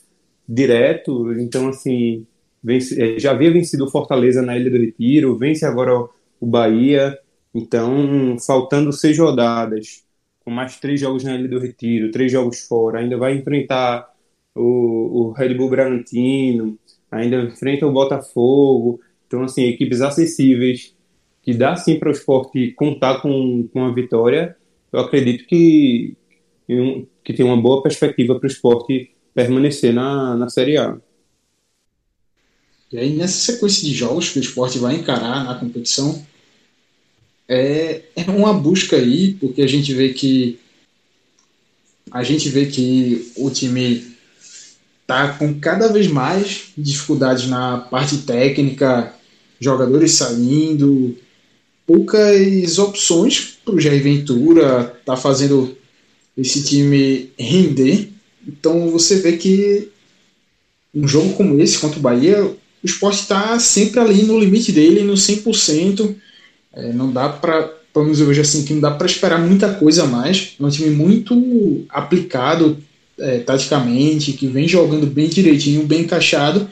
direto. Então, assim, vence, é, já havia vencido o Fortaleza na Ilha do Retiro, vence agora o Bahia. Então, faltando seis rodadas, com mais três jogos na Ilha do Retiro, três jogos fora, ainda vai enfrentar o, o Red Bull Bragantino, ainda enfrenta o Botafogo. Então, assim, equipes acessíveis, que dá sim para o esporte contar com, com a vitória. Eu acredito que, que tem uma boa perspectiva para o esporte permanecer na, na Série A. E aí, nessa sequência de jogos que o esporte vai encarar na competição, é, é uma busca aí, porque a gente vê que a gente vê que o time tá com cada vez mais dificuldades na parte técnica, jogadores saindo, poucas opções para o Jair Ventura, tá fazendo esse time render. Então você vê que um jogo como esse contra o Bahia, o esporte está sempre ali no limite dele, no 100%. É, não dá para, pelo menos eu vejo assim, que não dá para esperar muita coisa mais. É um time muito aplicado, é, taticamente, que vem jogando bem direitinho, bem encaixado,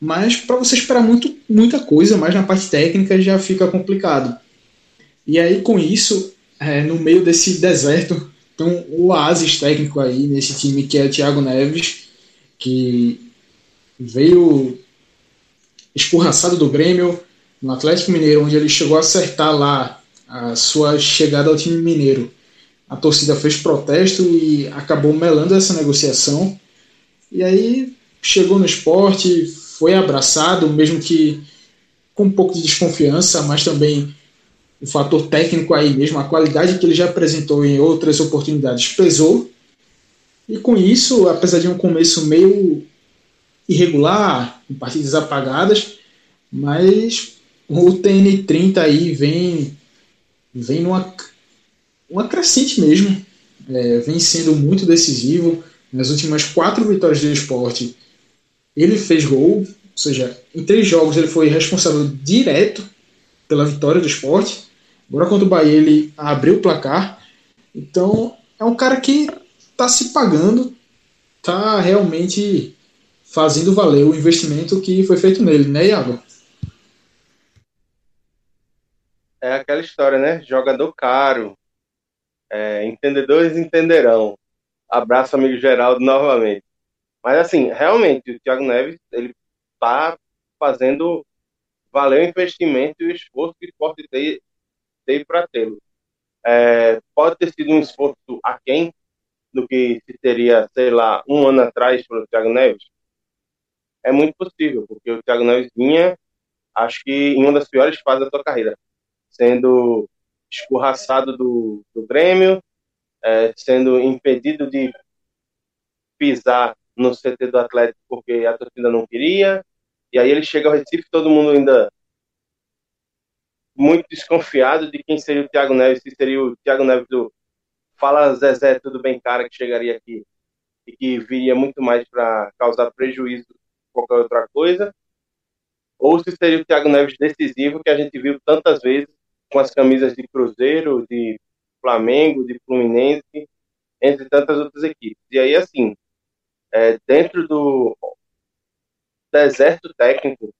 mas para você esperar muito, muita coisa, mais na parte técnica já fica complicado. E aí com isso, é, no meio desse deserto, tem um oásis técnico aí nesse time que é o Thiago Neves, que veio escorraçado do Grêmio no Atlético Mineiro, onde ele chegou a acertar lá a sua chegada ao time mineiro a torcida fez protesto e acabou melando essa negociação. E aí chegou no esporte, foi abraçado, mesmo que com um pouco de desconfiança, mas também o fator técnico aí mesmo, a qualidade que ele já apresentou em outras oportunidades pesou. E com isso, apesar de um começo meio irregular, com partidas apagadas, mas o TN30 aí vem, vem numa uma crescente mesmo. É, vem sendo muito decisivo. Nas últimas quatro vitórias do esporte, ele fez gol. Ou seja, em três jogos ele foi responsável direto pela vitória do esporte. Agora contra o Bahia ele abriu o placar. Então é um cara que está se pagando, está realmente fazendo valer o investimento que foi feito nele, né, Iago? É aquela história, né? Jogador caro. É, entendedores entenderão. Abraço, amigo Geraldo, novamente. Mas, assim, realmente, o Thiago Neves, ele tá fazendo valer o investimento e o esforço que o esporte tem, tem para tê-lo. É, pode ter sido um esforço aquém do que se teria, sei lá, um ano atrás para o Thiago Neves? É muito possível, porque o Thiago Neves vinha, acho que em uma das piores fases da sua carreira, sendo escorraçado do, do Grêmio, é, sendo impedido de pisar no CT do Atlético porque a torcida não queria, e aí ele chega ao Recife, todo mundo ainda muito desconfiado de quem seria o Thiago Neves, se seria o Thiago Neves do Fala Zezé, tudo bem, cara, que chegaria aqui e que viria muito mais para causar prejuízo qualquer outra coisa, ou se seria o Thiago Neves decisivo que a gente viu tantas vezes com as camisas de Cruzeiro, de Flamengo, de Fluminense, entre tantas outras equipes. E aí, assim, é, dentro do deserto técnico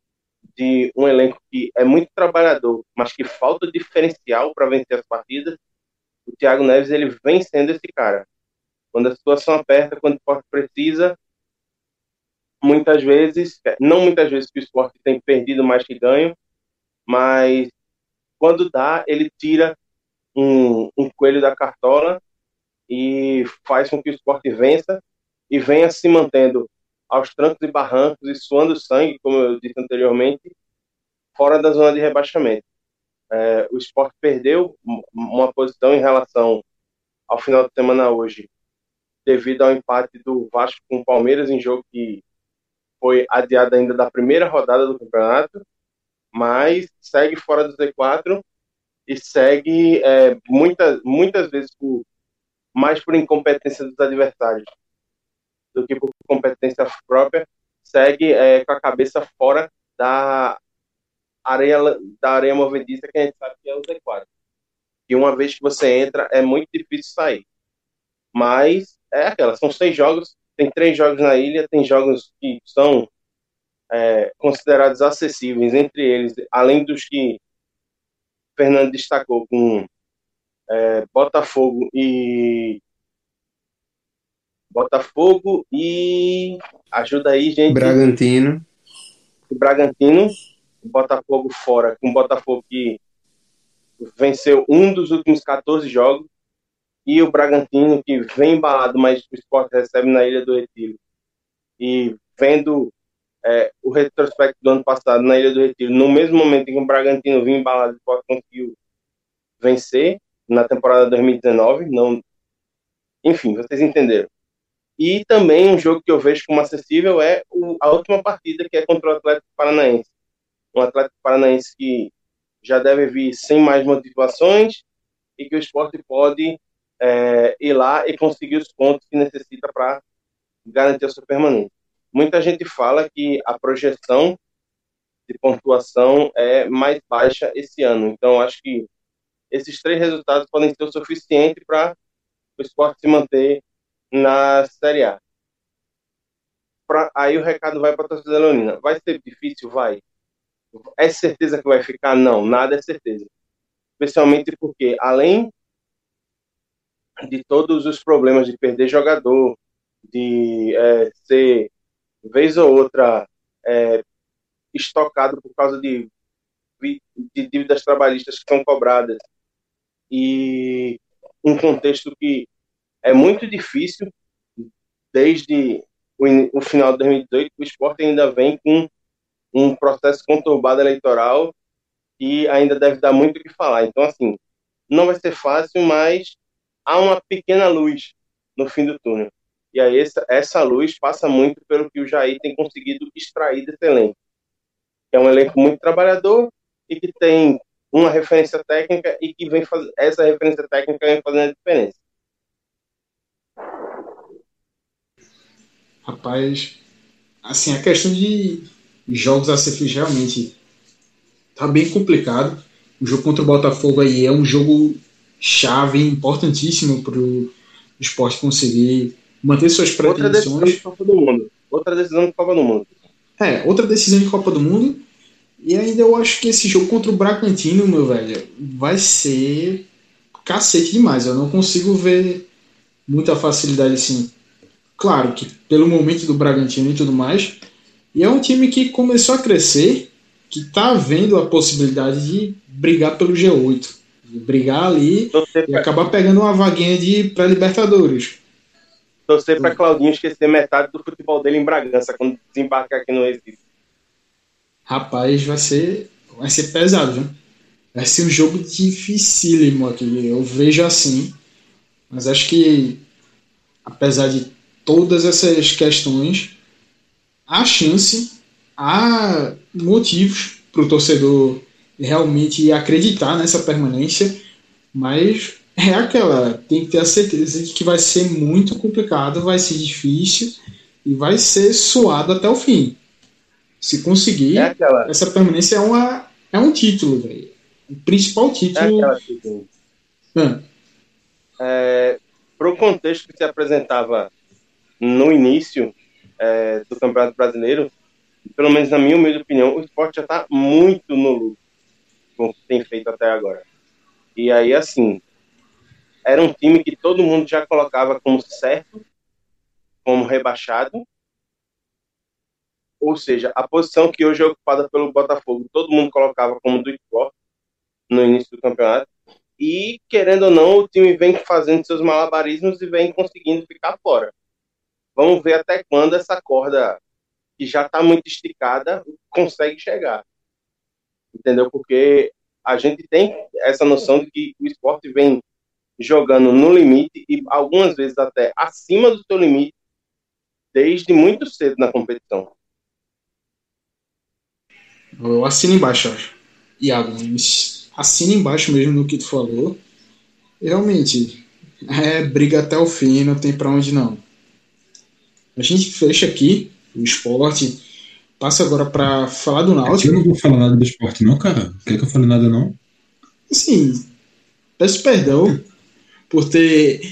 de um elenco que é muito trabalhador, mas que falta diferencial para vencer as partidas, o Thiago Neves ele vem sendo esse cara. Quando a situação aperta, quando o esporte precisa, muitas vezes, não muitas vezes que o esporte tem perdido mais que ganho, mas quando dá, ele tira um, um coelho da cartola e faz com que o esporte vença e venha se mantendo aos trancos e barrancos e suando sangue, como eu disse anteriormente, fora da zona de rebaixamento. É, o esporte perdeu uma posição em relação ao final de semana hoje, devido ao empate do Vasco com o Palmeiras em jogo que foi adiado ainda da primeira rodada do campeonato mas segue fora do Z4 e segue é, muita, muitas vezes por, mais por incompetência dos adversários do que por competência própria, segue é, com a cabeça fora da areia, da areia movediça que a gente sabe que é o Z4. E uma vez que você entra, é muito difícil sair. Mas é aquela, são seis jogos, tem três jogos na ilha, tem jogos que são é, considerados acessíveis, entre eles, além dos que Fernando destacou, com é, Botafogo e. Botafogo e. Ajuda aí, gente. Bragantino. Bragantino. Botafogo fora, com Botafogo que venceu um dos últimos 14 jogos. E o Bragantino, que vem embalado, mas o esporte recebe na Ilha do Retiro. E vendo é, o retrospecto do ano passado na Ilha do Retiro, no mesmo momento em que o Bragantino vinha embalado e conseguiu vencer na temporada 2019, não, enfim, vocês entenderam. E também um jogo que eu vejo como acessível é o, a última partida que é contra o Atlético Paranaense, um Atlético Paranaense que já deve vir sem mais motivações e que o esporte pode é, ir lá e conseguir os pontos que necessita para garantir a sua permanência. Muita gente fala que a projeção de pontuação é mais baixa esse ano. Então, acho que esses três resultados podem ser o suficiente para o esporte se manter na Série A. Pra, aí o recado vai para a torcida leonina. Vai ser difícil? Vai. É certeza que vai ficar? Não, nada é certeza. Especialmente porque, além de todos os problemas de perder jogador, de é, ser vez ou outra é, estocado por causa de, de dívidas trabalhistas que são cobradas e um contexto que é muito difícil desde o, o final de 2018 o esporte ainda vem com um processo conturbado eleitoral e ainda deve dar muito o que falar. Então, assim, não vai ser fácil, mas há uma pequena luz no fim do túnel. E aí essa, essa luz passa muito pelo que o Jair tem conseguido extrair desse elenco. É um elenco muito trabalhador e que tem uma referência técnica e que vem faz... essa referência técnica vem fazendo a diferença. Rapaz, assim, a questão de jogos a ser feitos realmente tá bem complicado. O jogo contra o Botafogo aí é um jogo chave, importantíssimo para o esporte conseguir manter suas pretensões. Outra decisão de Copa do Mundo. Outra decisão de Copa do Mundo. É, outra decisão de Copa do Mundo. E ainda eu acho que esse jogo contra o Bragantino, meu velho, vai ser cacete demais. Eu não consigo ver muita facilidade assim. Claro que pelo momento do Bragantino e tudo mais. E é um time que começou a crescer, que tá vendo a possibilidade de brigar pelo G8. De brigar ali e acabar pegando uma vaguinha de pré-libertadores. Torcer para Claudinho esquecer metade do futebol dele em Bragança quando desembarcar aqui no Recife. Rapaz, vai ser, vai ser pesado, viu? Vai ser um jogo dificílimo aqui. Eu vejo assim. Mas acho que, apesar de todas essas questões, há chance, há motivos para o torcedor realmente acreditar nessa permanência, mas é aquela, tem que ter a certeza de que vai ser muito complicado, vai ser difícil e vai ser suado até o fim. Se conseguir, é essa permanência é, uma, é um título, velho. O principal título. É aquela, ah. é, Para o contexto que se apresentava no início é, do Campeonato Brasileiro, pelo menos na minha humilde opinião, o esporte já está muito no lucro com o que tem feito até agora. E aí, assim, era um time que todo mundo já colocava como certo, como rebaixado. Ou seja, a posição que hoje é ocupada pelo Botafogo, todo mundo colocava como do esporte no início do campeonato. E, querendo ou não, o time vem fazendo seus malabarismos e vem conseguindo ficar fora. Vamos ver até quando essa corda, que já está muito esticada, consegue chegar. Entendeu? Porque a gente tem essa noção de que o esporte vem jogando no limite e algumas vezes até acima do seu limite desde muito cedo na competição. Eu assino embaixo, acho. Iago, assina embaixo mesmo no que tu falou. Realmente, é briga até o fim, não tem para onde não. A gente fecha aqui o esporte. Passa agora para falar do Náutico. Eu não vou falar nada do esporte, não, cara. Quer que eu fale nada, não? Sim. Peço perdão por ter,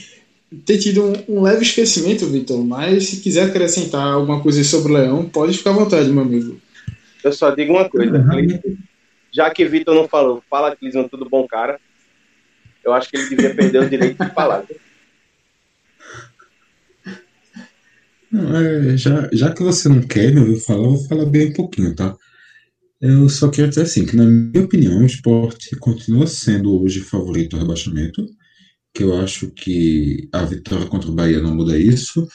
ter tido um, um leve esquecimento, Vitor. Mas se quiser acrescentar alguma coisa sobre o Leão, pode ficar à vontade, meu amigo. Eu só digo uma coisa. Uhum. Já que Vitor não falou, fala, Clisman, tudo bom, cara? Eu acho que ele devia perder o direito de falar. É, já, já que você não quer me ouvir falar, eu vou falar bem um pouquinho, tá? Eu só quero dizer assim, que na minha opinião, o esporte continua sendo hoje favorito ao rebaixamento que eu acho que a vitória contra o Bahia não muda isso,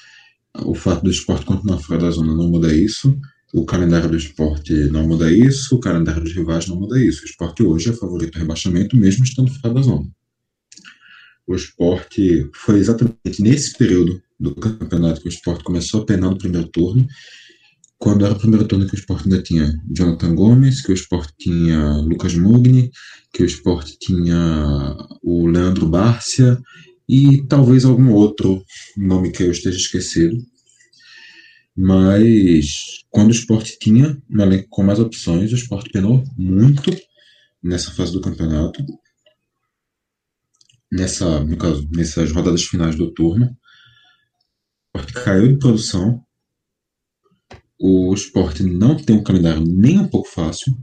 o fato do esporte continuar fora da zona não muda isso, o calendário do esporte não muda isso, o calendário dos rivais não muda isso. O esporte hoje é favorito ao rebaixamento, mesmo estando fora da zona. O esporte foi exatamente nesse período do campeonato que o esporte começou a penar no primeiro turno quando era o primeiro turno que o Sport ainda tinha Jonathan Gomes, que o Sport tinha Lucas Mugni, que o Sport tinha o Leandro Bárcia e talvez algum outro nome que eu esteja esquecido. Mas quando o Sport tinha um elenco com mais opções, o Sport penou muito nessa fase do campeonato. Nessa, no caso, nessas rodadas finais do turno. O Sport caiu de produção, o esporte não tem um calendário nem um pouco fácil.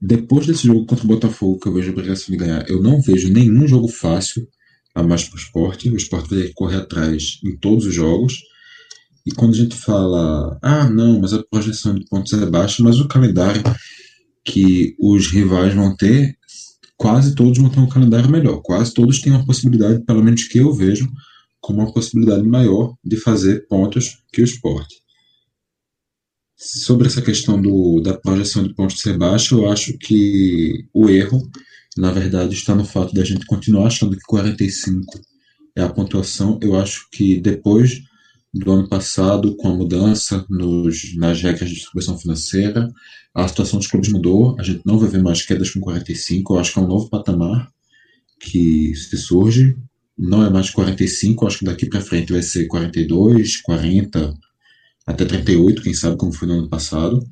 Depois desse jogo contra o Botafogo, que eu vejo a obrigação de ganhar, eu não vejo nenhum jogo fácil a mais para o esporte. O esporte vai correr atrás em todos os jogos. E quando a gente fala, ah, não, mas a projeção de pontos é baixa, mas o calendário que os rivais vão ter, quase todos vão ter um calendário melhor. Quase todos têm uma possibilidade, pelo menos que eu vejo, como uma possibilidade maior de fazer pontos que o esporte. Sobre essa questão do, da projeção de pontos ser baixa, eu acho que o erro, na verdade, está no fato da gente continuar achando que 45 é a pontuação. Eu acho que depois do ano passado, com a mudança nos, nas regras de distribuição financeira, a situação dos clubes mudou. A gente não vai ver mais quedas com 45. Eu acho que é um novo patamar que se surge. Não é mais 45, eu acho que daqui para frente vai ser 42, 40, até 38, quem sabe como foi no ano passado.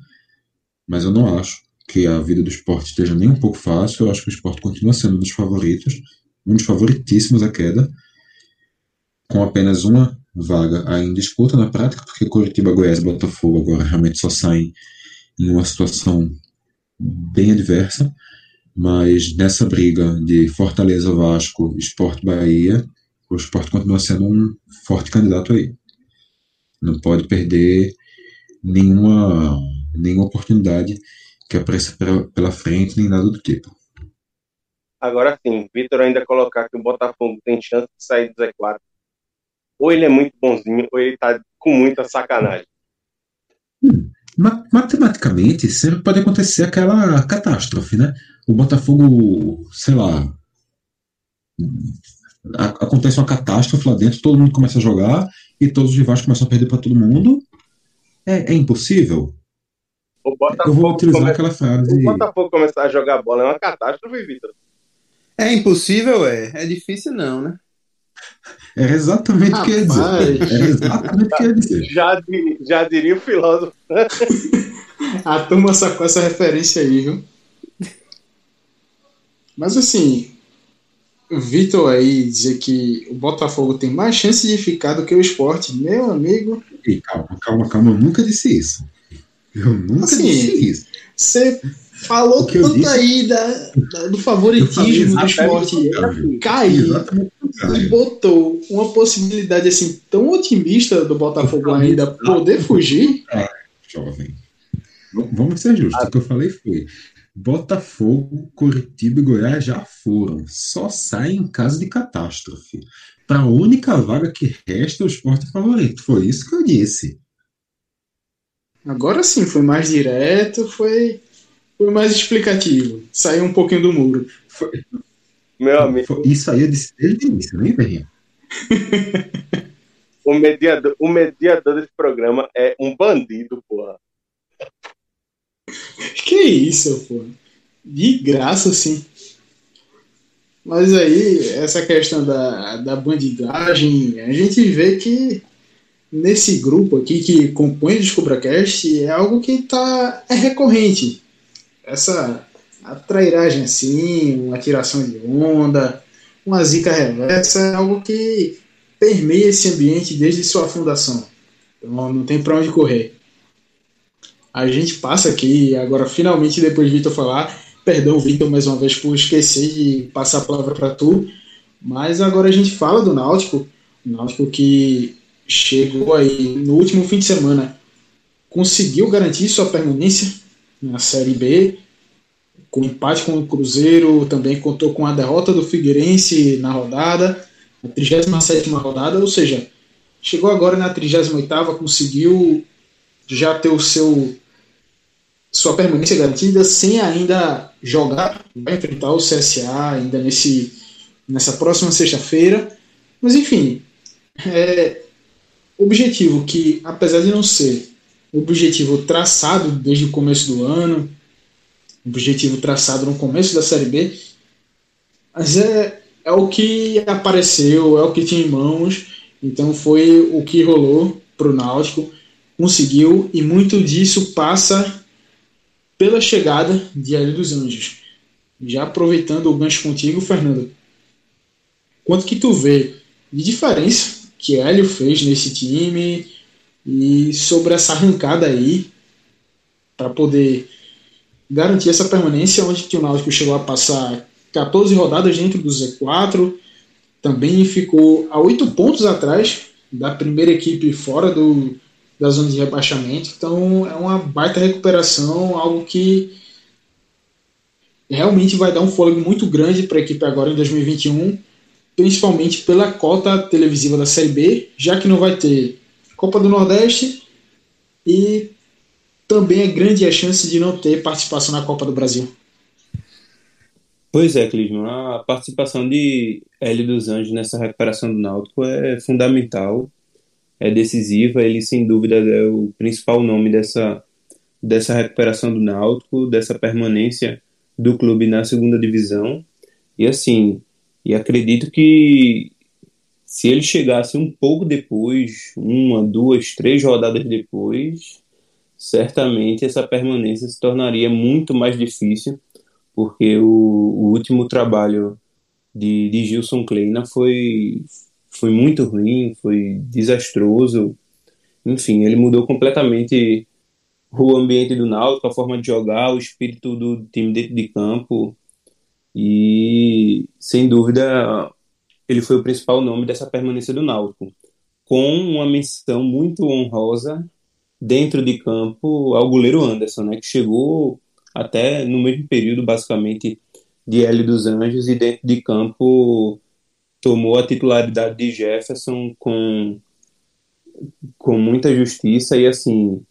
mas eu não acho que a vida do esporte esteja nem um pouco fácil. Eu acho que o esporte continua sendo um dos favoritos, um dos favoritíssimos à queda, com apenas uma vaga em disputa na prática, porque Curitiba, Goiás e Botafogo agora realmente só saem em uma situação bem adversa, mas nessa briga de Fortaleza, Vasco, Esporte Bahia, o esporte continua sendo um forte candidato aí. Não pode perder nenhuma, nenhuma oportunidade que apareça pela, frente, nem nada do tipo. Agora sim, Vitor ainda colocar que o Botafogo tem chance de sair do Z4. Ou ele é muito bonzinho, ou ele tá com muita sacanagem. Hum, matematicamente, sempre pode acontecer aquela catástrofe, né? O Botafogo, sei lá, acontece uma catástrofe lá dentro, todo mundo começa a jogar e todos os rivais começam a perder para todo mundo. É, é impossível? Eu vou utilizar come... aquela frase. O Botafogo começar a jogar bola é uma catástrofe, Vitor. É impossível, é. É difícil, não, né? É exatamente o que ia dizer. É exatamente o que ia dizer. Já, já diria o filósofo. [laughs] a turma sacou essa referência aí, viu? Mas assim, o Vitor aí dizer que o Botafogo tem mais chance de ficar do que o esporte, meu amigo. Ei, calma, calma, calma, eu nunca disse isso. Eu nunca assim, disse isso. Você falou tanto disse, aí da, da, do favoritismo do esporte cair e botou uma possibilidade assim tão otimista do Botafogo ainda poder fugir. É, jovem. Vamos ser justos. Ah. O que eu falei foi: Botafogo, Curitiba e Goiás já foram. Só saem em caso de catástrofe. Para a única vaga que resta, o esporte favorito. Foi isso que eu disse. Agora sim, foi mais direto, foi, foi mais explicativo. Saiu um pouquinho do muro. Foi. Meu amigo. Isso aí eu disse desde o início, nem Berrinha? [laughs] o, mediador, o mediador desse programa é um bandido, porra. [laughs] Que isso, pô. De graça, sim. Mas aí, essa questão da, da bandidagem, a gente vê que nesse grupo aqui que compõe o DescubraCast é algo que tá, é recorrente. Essa a trairagem assim, uma tiração de onda, uma zica reversa é algo que permeia esse ambiente desde sua fundação. Então não tem para onde correr a gente passa aqui, agora finalmente, depois de Vitor falar, perdão, Vitor, mais uma vez por esquecer de passar a palavra para tu, mas agora a gente fala do Náutico, o Náutico que chegou aí no último fim de semana, conseguiu garantir sua permanência na Série B, com empate com o Cruzeiro, também contou com a derrota do Figueirense na rodada, na 37 rodada, ou seja, chegou agora na 38 conseguiu já ter o seu sua permanência garantida sem ainda jogar, vai enfrentar o CSA ainda nesse, nessa próxima sexta-feira. Mas enfim, é objetivo que, apesar de não ser objetivo traçado desde o começo do ano, objetivo traçado no começo da Série B, mas é, é o que apareceu, é o que tinha em mãos, então foi o que rolou para o Náutico, conseguiu, e muito disso passa pela chegada de Hélio dos Anjos. Já aproveitando o gancho contigo, Fernando, quanto que tu vê de diferença que Hélio fez nesse time e sobre essa arrancada aí para poder garantir essa permanência, onde que o Náutico chegou a passar 14 rodadas dentro do Z4, também ficou a 8 pontos atrás da primeira equipe fora do, da zona de rebaixamento. Então é uma baita recuperação, algo que realmente vai dar um fôlego muito grande para a equipe agora em 2021, principalmente pela cota televisiva da Série B, já que não vai ter Copa do Nordeste e também é grande a chance de não ter participação na Copa do Brasil. Pois é, Clisman, a participação de Hélio dos Anjos nessa recuperação do Náutico é fundamental é decisiva. Ele, sem dúvida, é o principal nome dessa, dessa recuperação do Náutico, dessa permanência do clube na segunda divisão. E assim, e acredito que se ele chegasse um pouco depois, uma, duas, três rodadas depois, certamente essa permanência se tornaria muito mais difícil, porque o, o último trabalho de, de Gilson Kleina foi, foi muito ruim, foi desastroso. Enfim, ele mudou completamente o ambiente do Náutico, a forma de jogar, o espírito do time dentro de campo. E, sem dúvida, ele foi o principal nome dessa permanência do Náutico. Com uma menção muito honrosa dentro de campo ao goleiro Anderson, né, que chegou até no mesmo período, basicamente, de Hélio dos Anjos e dentro de campo tomou a titularidade de Jefferson com, com muita justiça e assim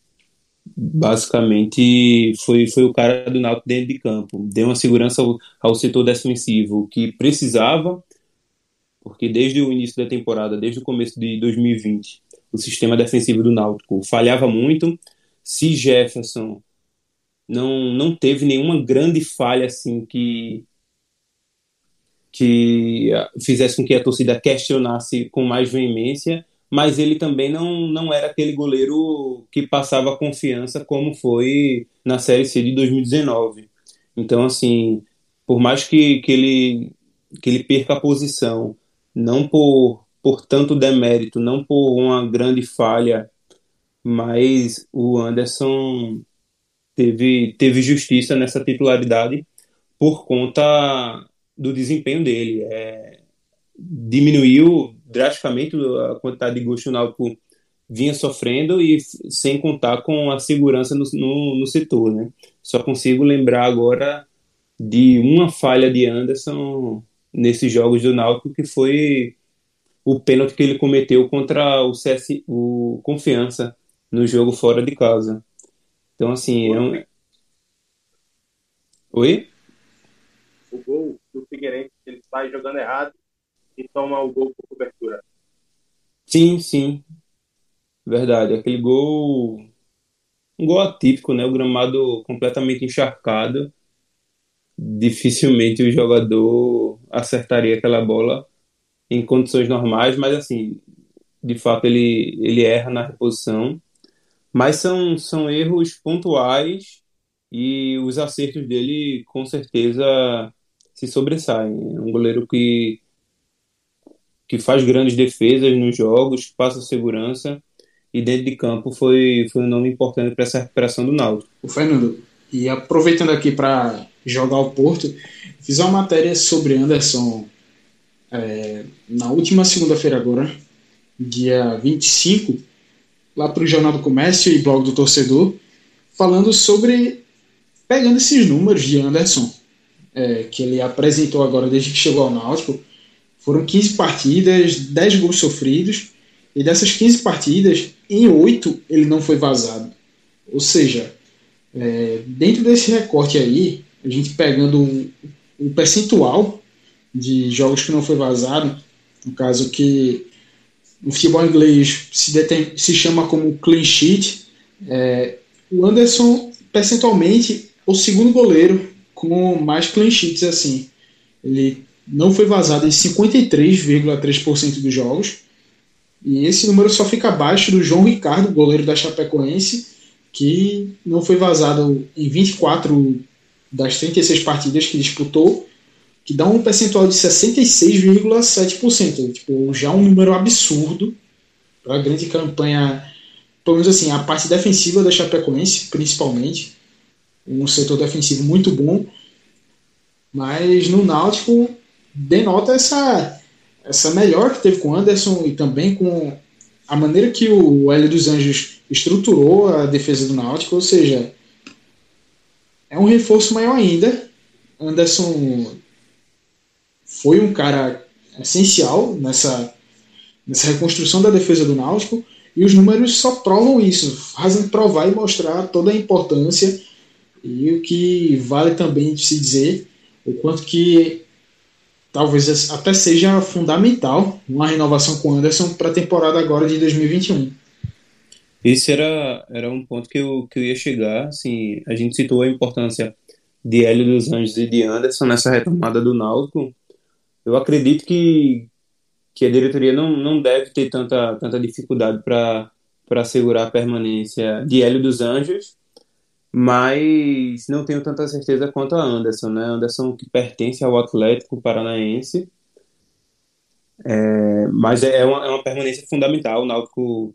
basicamente foi, foi o cara do Náutico dentro de campo. Deu uma segurança ao, ao setor defensivo que precisava porque desde o início da temporada desde o começo de 2020 o sistema defensivo do Náutico falhava muito. Se Jefferson não, não teve nenhuma grande falha assim que que ah, fizesse com que a torcida questionasse com mais veemência, mas ele também não, não era aquele goleiro que passava confiança como foi na Série C de 2019. Então, assim, por mais que, que, ele, que ele perca a posição, não por, por tanto demérito, não por uma grande falha, mas o Anderson teve, teve justiça nessa titularidade por conta do desempenho dele. É, diminuiu drasticamente a quantidade de gols que o Náutico vinha sofrendo e sem contar com a segurança no, no, no, setor, né? Só consigo lembrar agora de uma falha de Anderson nesses jogos do Náutico que foi o pênalti que ele cometeu contra o CS, o Confiança no jogo fora de casa. Então, assim, é um... Oi? Figueirense, ele sai jogando errado e toma o gol por cobertura. Sim, sim. Verdade. Aquele gol. Um gol atípico, né? O gramado completamente encharcado. Dificilmente o jogador acertaria aquela bola em condições normais, mas assim, de fato ele, ele erra na reposição mas são, são erros pontuais e os acertos dele com certeza se sobressaem. É um goleiro que, que faz grandes defesas nos jogos, passa segurança e dentro de campo foi, foi um nome importante para essa recuperação do Náutico. O Fernando, e aproveitando aqui para jogar o Porto, fiz uma matéria sobre Anderson é, na última segunda-feira agora, dia 25, lá para o Jornal do Comércio e blog do Torcedor, falando sobre pegando esses números de Anderson, é, que ele apresentou agora desde que chegou ao Náutico. Foram 15 partidas, 10 gols sofridos, e dessas 15 partidas, em 8 ele não foi vazado. Ou seja, é, dentro desse recorte aí, a gente pegando um, um percentual de jogos que não foi vazado, no caso que no futebol inglês se, se chama como clean sheet. É, o Anderson, percentualmente, o segundo goleiro com mais clean sheets assim. Ele não foi vazado em 53,3% dos jogos. E esse número só fica abaixo do João Ricardo, goleiro da Chapecoense, que não foi vazado em 24 das 36 partidas que disputou que dá um percentual de 66,7%. Tipo, já um número absurdo para a grande campanha, pelo menos assim, a parte defensiva da Chapecoense, principalmente. Um setor defensivo muito bom. Mas no Náutico denota essa, essa melhor que teve com o Anderson e também com a maneira que o Hélio dos Anjos estruturou a defesa do Náutico, ou seja, é um reforço maior ainda. Anderson foi um cara essencial nessa, nessa reconstrução da defesa do Náutico e os números só provam isso, fazem provar e mostrar toda a importância e o que vale também se dizer o quanto que talvez até seja fundamental uma renovação com o Anderson para a temporada agora de 2021. Esse era, era um ponto que eu, que eu ia chegar. Assim, a gente citou a importância de Hélio dos Anjos e de Anderson nessa retomada do Náutico eu acredito que, que a diretoria não, não deve ter tanta, tanta dificuldade para para segurar a permanência de Hélio dos Anjos, mas não tenho tanta certeza quanto a Anderson, né? Anderson que pertence ao Atlético Paranaense, é, mas é uma, é uma permanência fundamental. O Náutico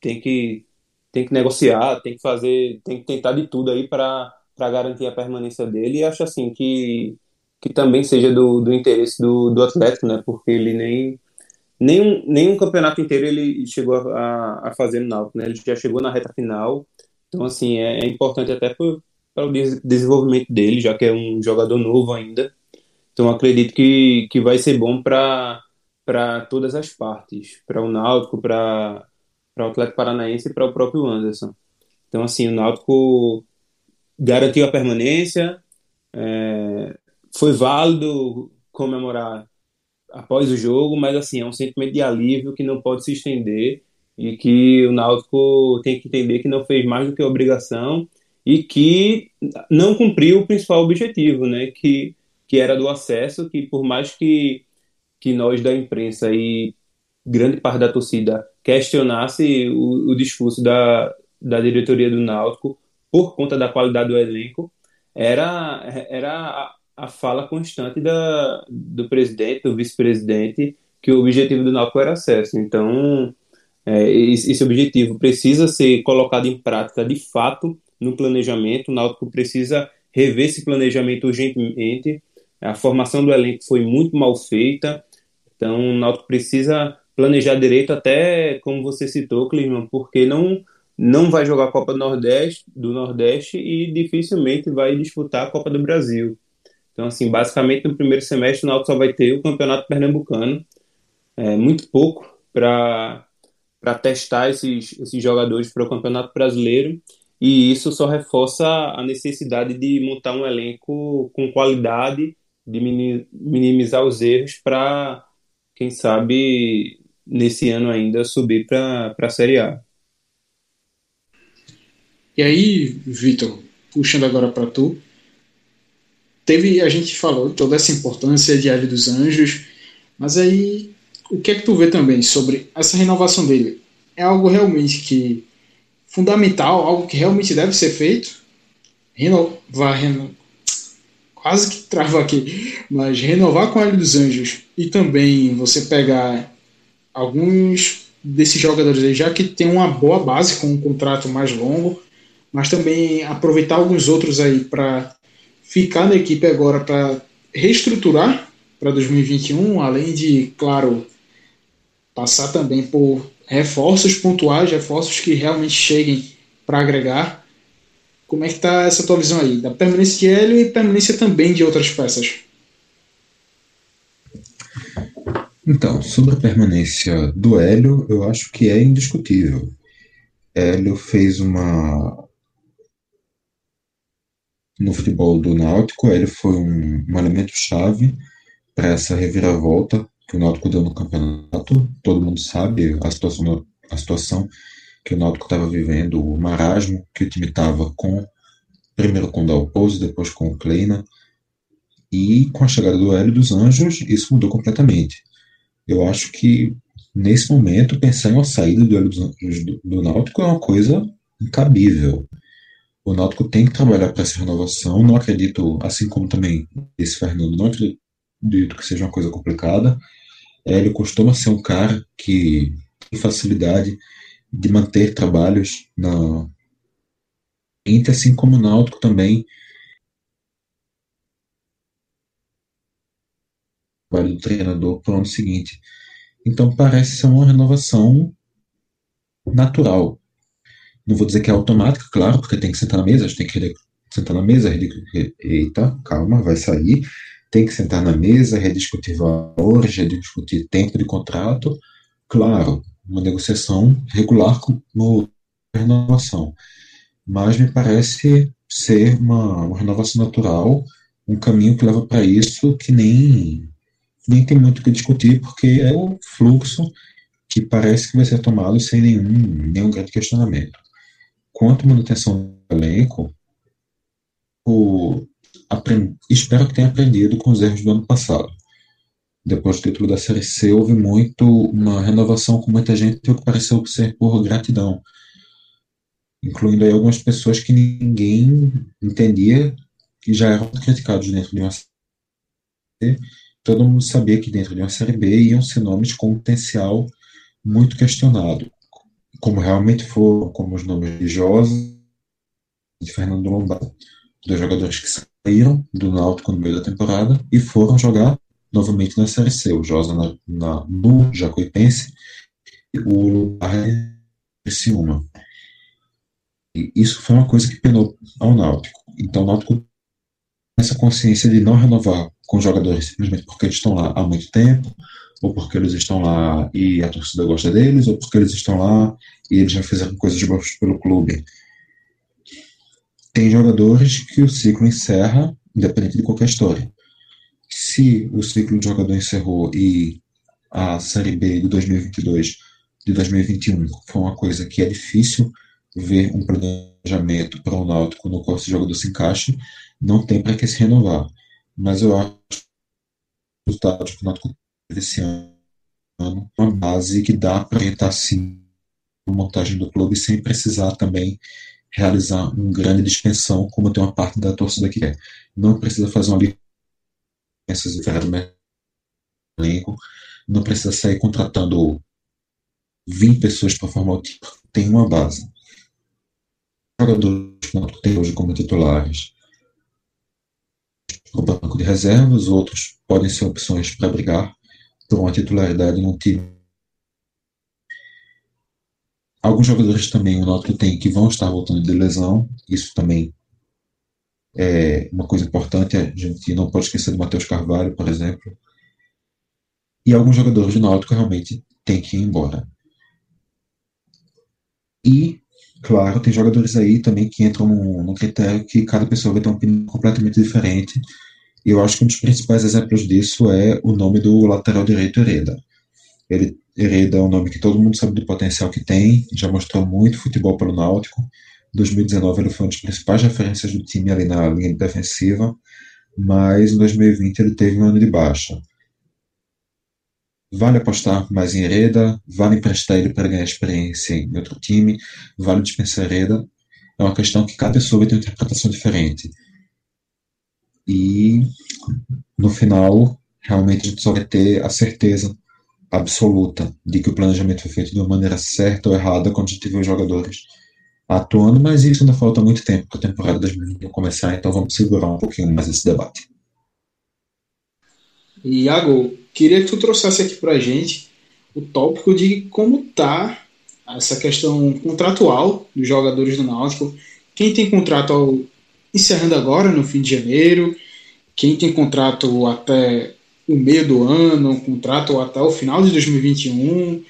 tem que tem que negociar, tem que fazer, tem que tentar de tudo aí para garantir a permanência dele. E acho assim que que também seja do, do interesse do, do Atlético, né? Porque ele nem nenhum, nenhum campeonato inteiro ele chegou a, a fazer no Náutico, né? Ele já chegou na reta final. Então, assim, é, é importante até para o desenvolvimento dele, já que é um jogador novo ainda. Então, acredito que, que vai ser bom para todas as partes, para o Náutico, para o Atlético Paranaense e para o próprio Anderson. Então, assim, o Náutico garantiu a permanência, é, foi válido comemorar após o jogo, mas assim, é um sentimento de alívio que não pode se estender e que o Náutico tem que entender que não fez mais do que obrigação e que não cumpriu o principal objetivo, né, que, que era do acesso, que por mais que, que nós da imprensa e grande parte da torcida questionasse o, o discurso da, da diretoria do Náutico por conta da qualidade do elenco, era, era a fala constante da, do presidente, do vice-presidente, que o objetivo do Náutico era acesso. Então, é, esse objetivo precisa ser colocado em prática de fato no planejamento. O Náutico precisa rever esse planejamento urgentemente. A formação do elenco foi muito mal feita, então o Náutico precisa planejar direito, até como você citou, Clima, porque não não vai jogar a Copa do Nordeste, do Nordeste e dificilmente vai disputar a Copa do Brasil. Então, assim, basicamente no primeiro semestre o Náutico só vai ter o Campeonato Pernambucano, é, muito pouco para testar esses, esses jogadores para o Campeonato Brasileiro, e isso só reforça a necessidade de montar um elenco com qualidade, de minimizar os erros para, quem sabe, nesse ano ainda subir para a Série A. E aí, Vitor, puxando agora para tu, teve, a gente falou toda essa importância de Diário dos Anjos, mas aí o que é que tu vê também sobre essa renovação dele? É algo realmente que fundamental, algo que realmente deve ser feito? Renovar, reno, quase que trava aqui, mas renovar com Hélio dos Anjos e também você pegar alguns desses jogadores aí, já que tem uma boa base com um contrato mais longo, mas também aproveitar alguns outros aí para ficar na equipe agora para reestruturar para 2021, além de, claro, passar também por reforços pontuais, reforços que realmente cheguem para agregar. Como é que está essa tua visão aí? Da permanência de Hélio e permanência também de outras peças? Então, sobre a permanência do Hélio, eu acho que é indiscutível. Hélio fez uma no futebol do Náutico, ele foi um, um elemento chave para essa reviravolta que o Náutico deu no campeonato. Todo mundo sabe a situação, a situação que o Náutico estava vivendo, o marasmo que o time estava com, primeiro com o Dalpozo, depois com o Kleina, e com a chegada do Hélio dos Anjos, isso mudou completamente. Eu acho que, nesse momento, pensar em uma saída do Hélio dos Anjos do, do Náutico é uma coisa incabível. O Náutico tem que trabalhar para essa renovação. Não acredito, assim como também esse Fernando, não acredito que seja uma coisa complicada. Ele costuma ser um cara que tem facilidade de manter trabalhos na Inter, assim como o Náutico também. trabalho do treinador para o ano seguinte. Então parece ser uma renovação natural. Não vou dizer que é automática, claro, porque tem que sentar na mesa, a gente tem que sentar na mesa, eita, calma, vai sair. Tem que sentar na mesa, rediscutir valores, rediscutir tempo de contrato. Claro, uma negociação regular no renovação. Mas me parece ser uma, uma renovação natural, um caminho que leva para isso que nem, nem tem muito o que discutir, porque é o fluxo que parece que vai ser tomado sem nenhum, nenhum grande questionamento quanto à manutenção do elenco, o, aprend, espero que tenha aprendido com os erros do ano passado. Depois do título da Série C, houve muito uma renovação com muita gente que pareceu ser por gratidão. incluindo aí algumas pessoas que ninguém entendia e já eram criticados dentro de uma série. Todo mundo sabia que dentro de uma série B iam ser nomes com potencial muito questionado, como realmente foram, como os nomes de Josa de Fernando Lombardo, dois jogadores que saíram do Náutico no meio da temporada e foram jogar novamente na Série C, o Josa na, na, no Jacuipense e o Lombardo Criciúma. E isso foi uma coisa que penou ao Náutico. Então o Náutico essa consciência de não renovar com jogadores simplesmente porque eles estão lá há muito tempo, ou porque eles estão lá e a torcida gosta deles, ou porque eles estão lá e eles já fizeram coisas boas pelo clube. Tem jogadores que o ciclo encerra, independente de qualquer história. Se o ciclo de jogador encerrou e a Série B de 2022, de 2021, foi uma coisa que é difícil ver um planejamento para o Náutico no qual esse jogador se encaixe, não tem para que se renovar. Mas eu acho que o resultado que o Náutico teve esse ano uma base que dá para orientar sim a montagem do clube sem precisar também realizar um grande dispensão, como tem uma parte da torcida que quer. Não precisa fazer uma licença no elenco, não precisa sair contratando 20 pessoas para formar o time. Tem uma base. Jogadores que tem hoje como titulares no banco de reservas, outros podem ser opções para brigar por uma titularidade no time Alguns jogadores também o Náutico tem que vão estar voltando de lesão, isso também é uma coisa importante, a gente não pode esquecer do Matheus Carvalho, por exemplo. E alguns jogadores do Náutico realmente têm que ir embora. E, claro, tem jogadores aí também que entram no, critério que cada pessoa vai ter uma opinião completamente diferente. Eu acho que um dos principais exemplos disso é o nome do lateral direito Hereda. Ele Hereda é um nome que todo mundo sabe do potencial que tem, já mostrou muito futebol pelo Náutico. Em 2019 ele foi uma das principais referências do time ali na linha defensiva, mas em 2020 ele teve um ano de baixa. Vale apostar mais em Hereda, vale emprestar ele para ganhar experiência em outro time, vale dispensar Hereda. É uma questão que cada pessoa vai ter uma interpretação diferente. E no final, realmente a gente só vai ter a certeza absoluta de que o planejamento foi feito de uma maneira certa ou errada quando a gente vê os jogadores atuando, mas isso ainda falta muito tempo para a temporada 2021 começar, então vamos segurar um pouquinho mais esse debate. Iago, queria que tu trouxesse aqui para a gente o tópico de como tá essa questão contratual dos jogadores do Náutico. Quem tem contrato encerrando agora, no fim de janeiro, quem tem contrato até o meio do ano, um contrato até o final de 2021,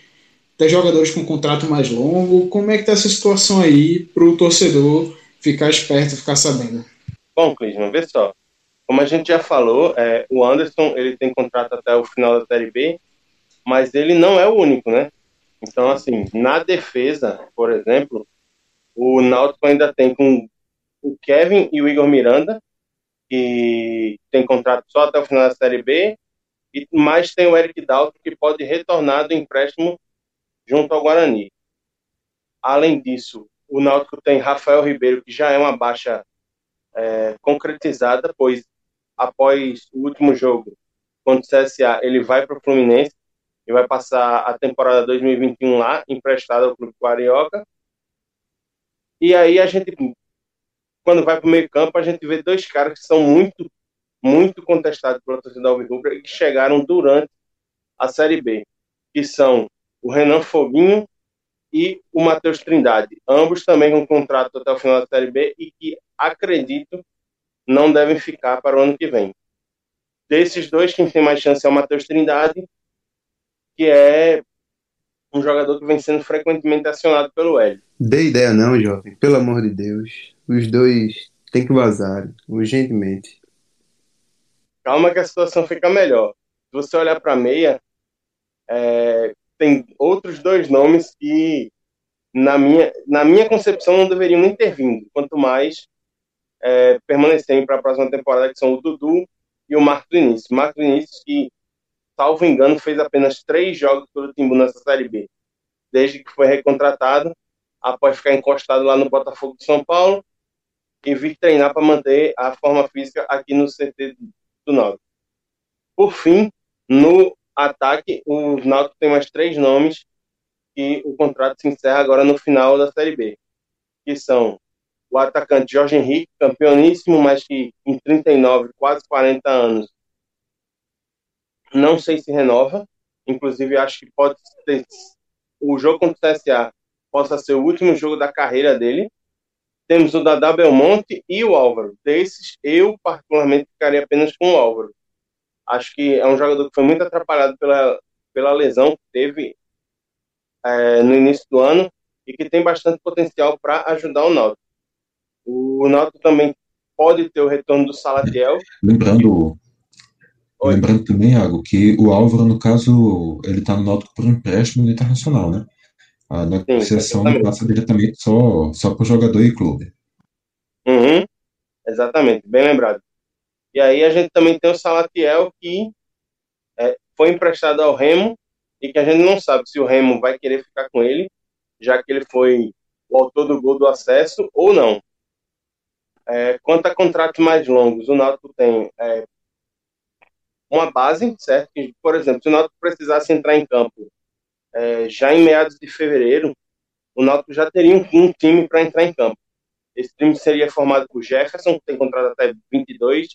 tem jogadores com contrato mais longo. Como é que está essa situação aí para o torcedor ficar esperto, ficar sabendo? Bom, Clisman, vê só. Como a gente já falou, é, o Anderson ele tem contrato até o final da Série B, mas ele não é o único, né? Então, assim, na defesa, por exemplo, o Náutico ainda tem com o Kevin e o Igor Miranda, que tem contrato só até o final da Série B, e mais tem o Eric Dalton, que pode retornar do empréstimo junto ao Guarani. Além disso, o Náutico tem Rafael Ribeiro, que já é uma baixa é, concretizada, pois após o último jogo contra o CSA, ele vai para o Fluminense e vai passar a temporada 2021 lá, emprestado ao Clube Carioca. E aí a gente, quando vai para o meio campo, a gente vê dois caras que são muito muito contestados pela torcida alvirrubra e que chegaram durante a Série B, que são o Renan Foguinho e o Matheus Trindade, ambos também com contrato até o final da Série B e que acredito não devem ficar para o ano que vem. Desses dois, quem tem mais chance é o Matheus Trindade, que é um jogador que vem sendo frequentemente acionado pelo Hélio. Dê ideia não, jovem. Pelo amor de Deus. Os dois têm que vazar, urgentemente calma que a situação fica melhor. Se você olhar para a meia, é, tem outros dois nomes que, na minha, na minha concepção, não deveriam nem ter vindo, quanto mais é, permanecerem para a próxima temporada, que são o Dudu e o Marco Vinícius. Marco Vinícius, que, salvo engano, fez apenas três jogos pelo Timbu nessa Série B, desde que foi recontratado, após ficar encostado lá no Botafogo de São Paulo e vir treinar para manter a forma física aqui no CT do Náutico. Por fim, no ataque, o Náutico tem mais três nomes que o contrato se encerra agora no final da Série B, que são o atacante Jorge Henrique, campeoníssimo, mas que em 39, quase 40 anos, não sei se renova. Inclusive, acho que pode ter o jogo contra o CSA possa ser o último jogo da carreira dele. Temos o Dada Belmonte e o Álvaro. Desses, eu particularmente ficaria apenas com o Álvaro. Acho que é um jogador que foi muito atrapalhado pela, pela lesão que teve é, no início do ano e que tem bastante potencial para ajudar o Náutico. O Náutico também pode ter o retorno do Salatiel. Lembrando, Oi. lembrando também, Iago, que o Álvaro, no caso, ele está no Náutico por empréstimo internacional, né? A negociação Sim, passa diretamente só, só para o jogador e clube. Uhum, exatamente, bem lembrado. E aí a gente também tem o Salatiel, que é, foi emprestado ao Remo e que a gente não sabe se o Remo vai querer ficar com ele, já que ele foi o autor do gol do acesso ou não. É, quanto a contratos mais longos, o Náutico tem é, uma base, certo? Que, por exemplo, se o Náutico precisasse entrar em campo é, já em meados de fevereiro, o Náutico já teria um, um time para entrar em campo. Esse time seria formado por Jefferson, que tem contrato até 22,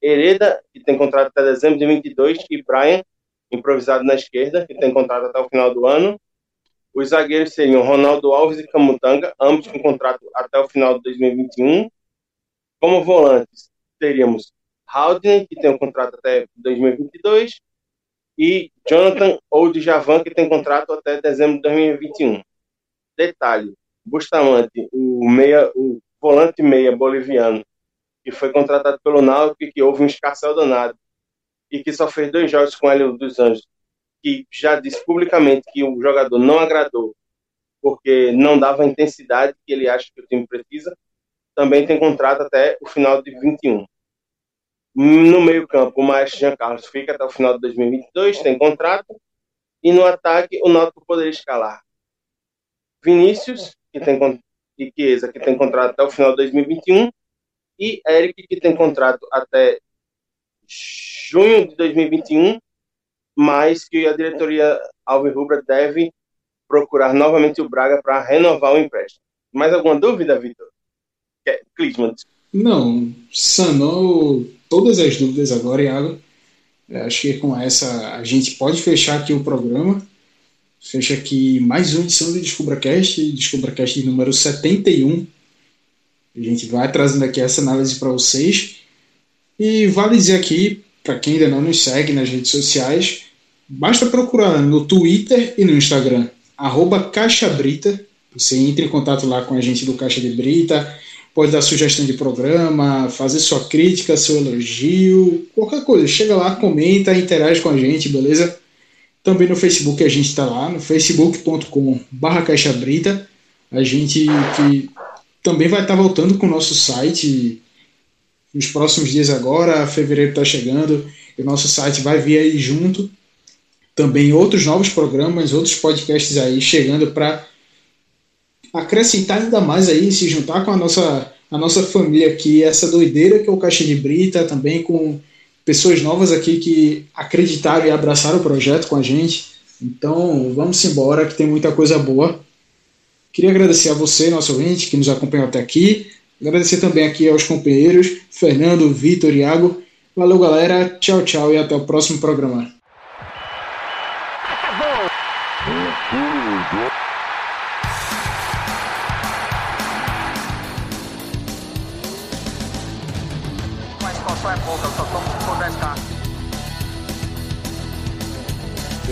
Hereda, que tem contrato até dezembro de 22, e Brian, improvisado na esquerda, que tem contrato até o final do ano. Os zagueiros seriam Ronaldo Alves e Camutanga, ambos com contrato até o final de 2021. Como volantes, teríamos Haldane, que tem um contrato até 2022, e Jonathan ou Djavan, que tem contrato até dezembro de 2021. Detalhe, Bustamante, o meia, o volante meia boliviano, que foi contratado pelo Náutico e que houve um escarcel danado e que só fez dois jogos com ele dos Anjos, que já disse publicamente que o jogador não agradou porque não dava a intensidade que ele acha que o time precisa, também tem contrato até o final de 21. No meio-campo, o Maestro Jean Carlos fica até o final de 2022, tem contrato. E no ataque, o Náutico poderia escalar Vinícius, que tem e Chiesa, que tem contrato até o final de 2021, e Eric, que tem contrato até junho de 2021, mas que a diretoria Alves deve procurar novamente o Braga para renovar o empréstimo. Mais alguma dúvida, Vitor? Clisman. Não, sanou todas as dúvidas agora, Iago. É, acho que com essa a gente pode fechar aqui o programa. Fecha aqui mais uma edição do DescubraCast, DescubraCast número 71. A gente vai trazendo aqui essa análise para vocês. E vale dizer aqui, para quem ainda não nos segue nas redes sociais, basta procurar no Twitter e no Instagram, arroba Caixa Brita. Você entra em contato lá com a gente do Caixa de Brita, pode dar sugestão de programa, fazer sua crítica, seu elogio, qualquer coisa. Chega lá, comenta, interage com a gente, beleza? Também no Facebook a gente está lá, no facebook.com barra Caixa Brita. A gente que também vai estar tá voltando com o nosso site nos próximos dias agora, fevereiro está chegando, e o nosso site vai vir aí junto. Também outros novos programas, outros podcasts aí chegando para acrescentar ainda mais aí, se juntar com a nossa, a nossa família aqui, essa doideira que é o Caixa de Brita, também com pessoas novas aqui que acreditaram e abraçaram o projeto com a gente. Então, vamos embora, que tem muita coisa boa. Queria agradecer a você, nosso ouvinte, que nos acompanhou até aqui. Agradecer também aqui aos companheiros, Fernando, Vitor, Iago. Valeu, galera. Tchau, tchau e até o próximo programa.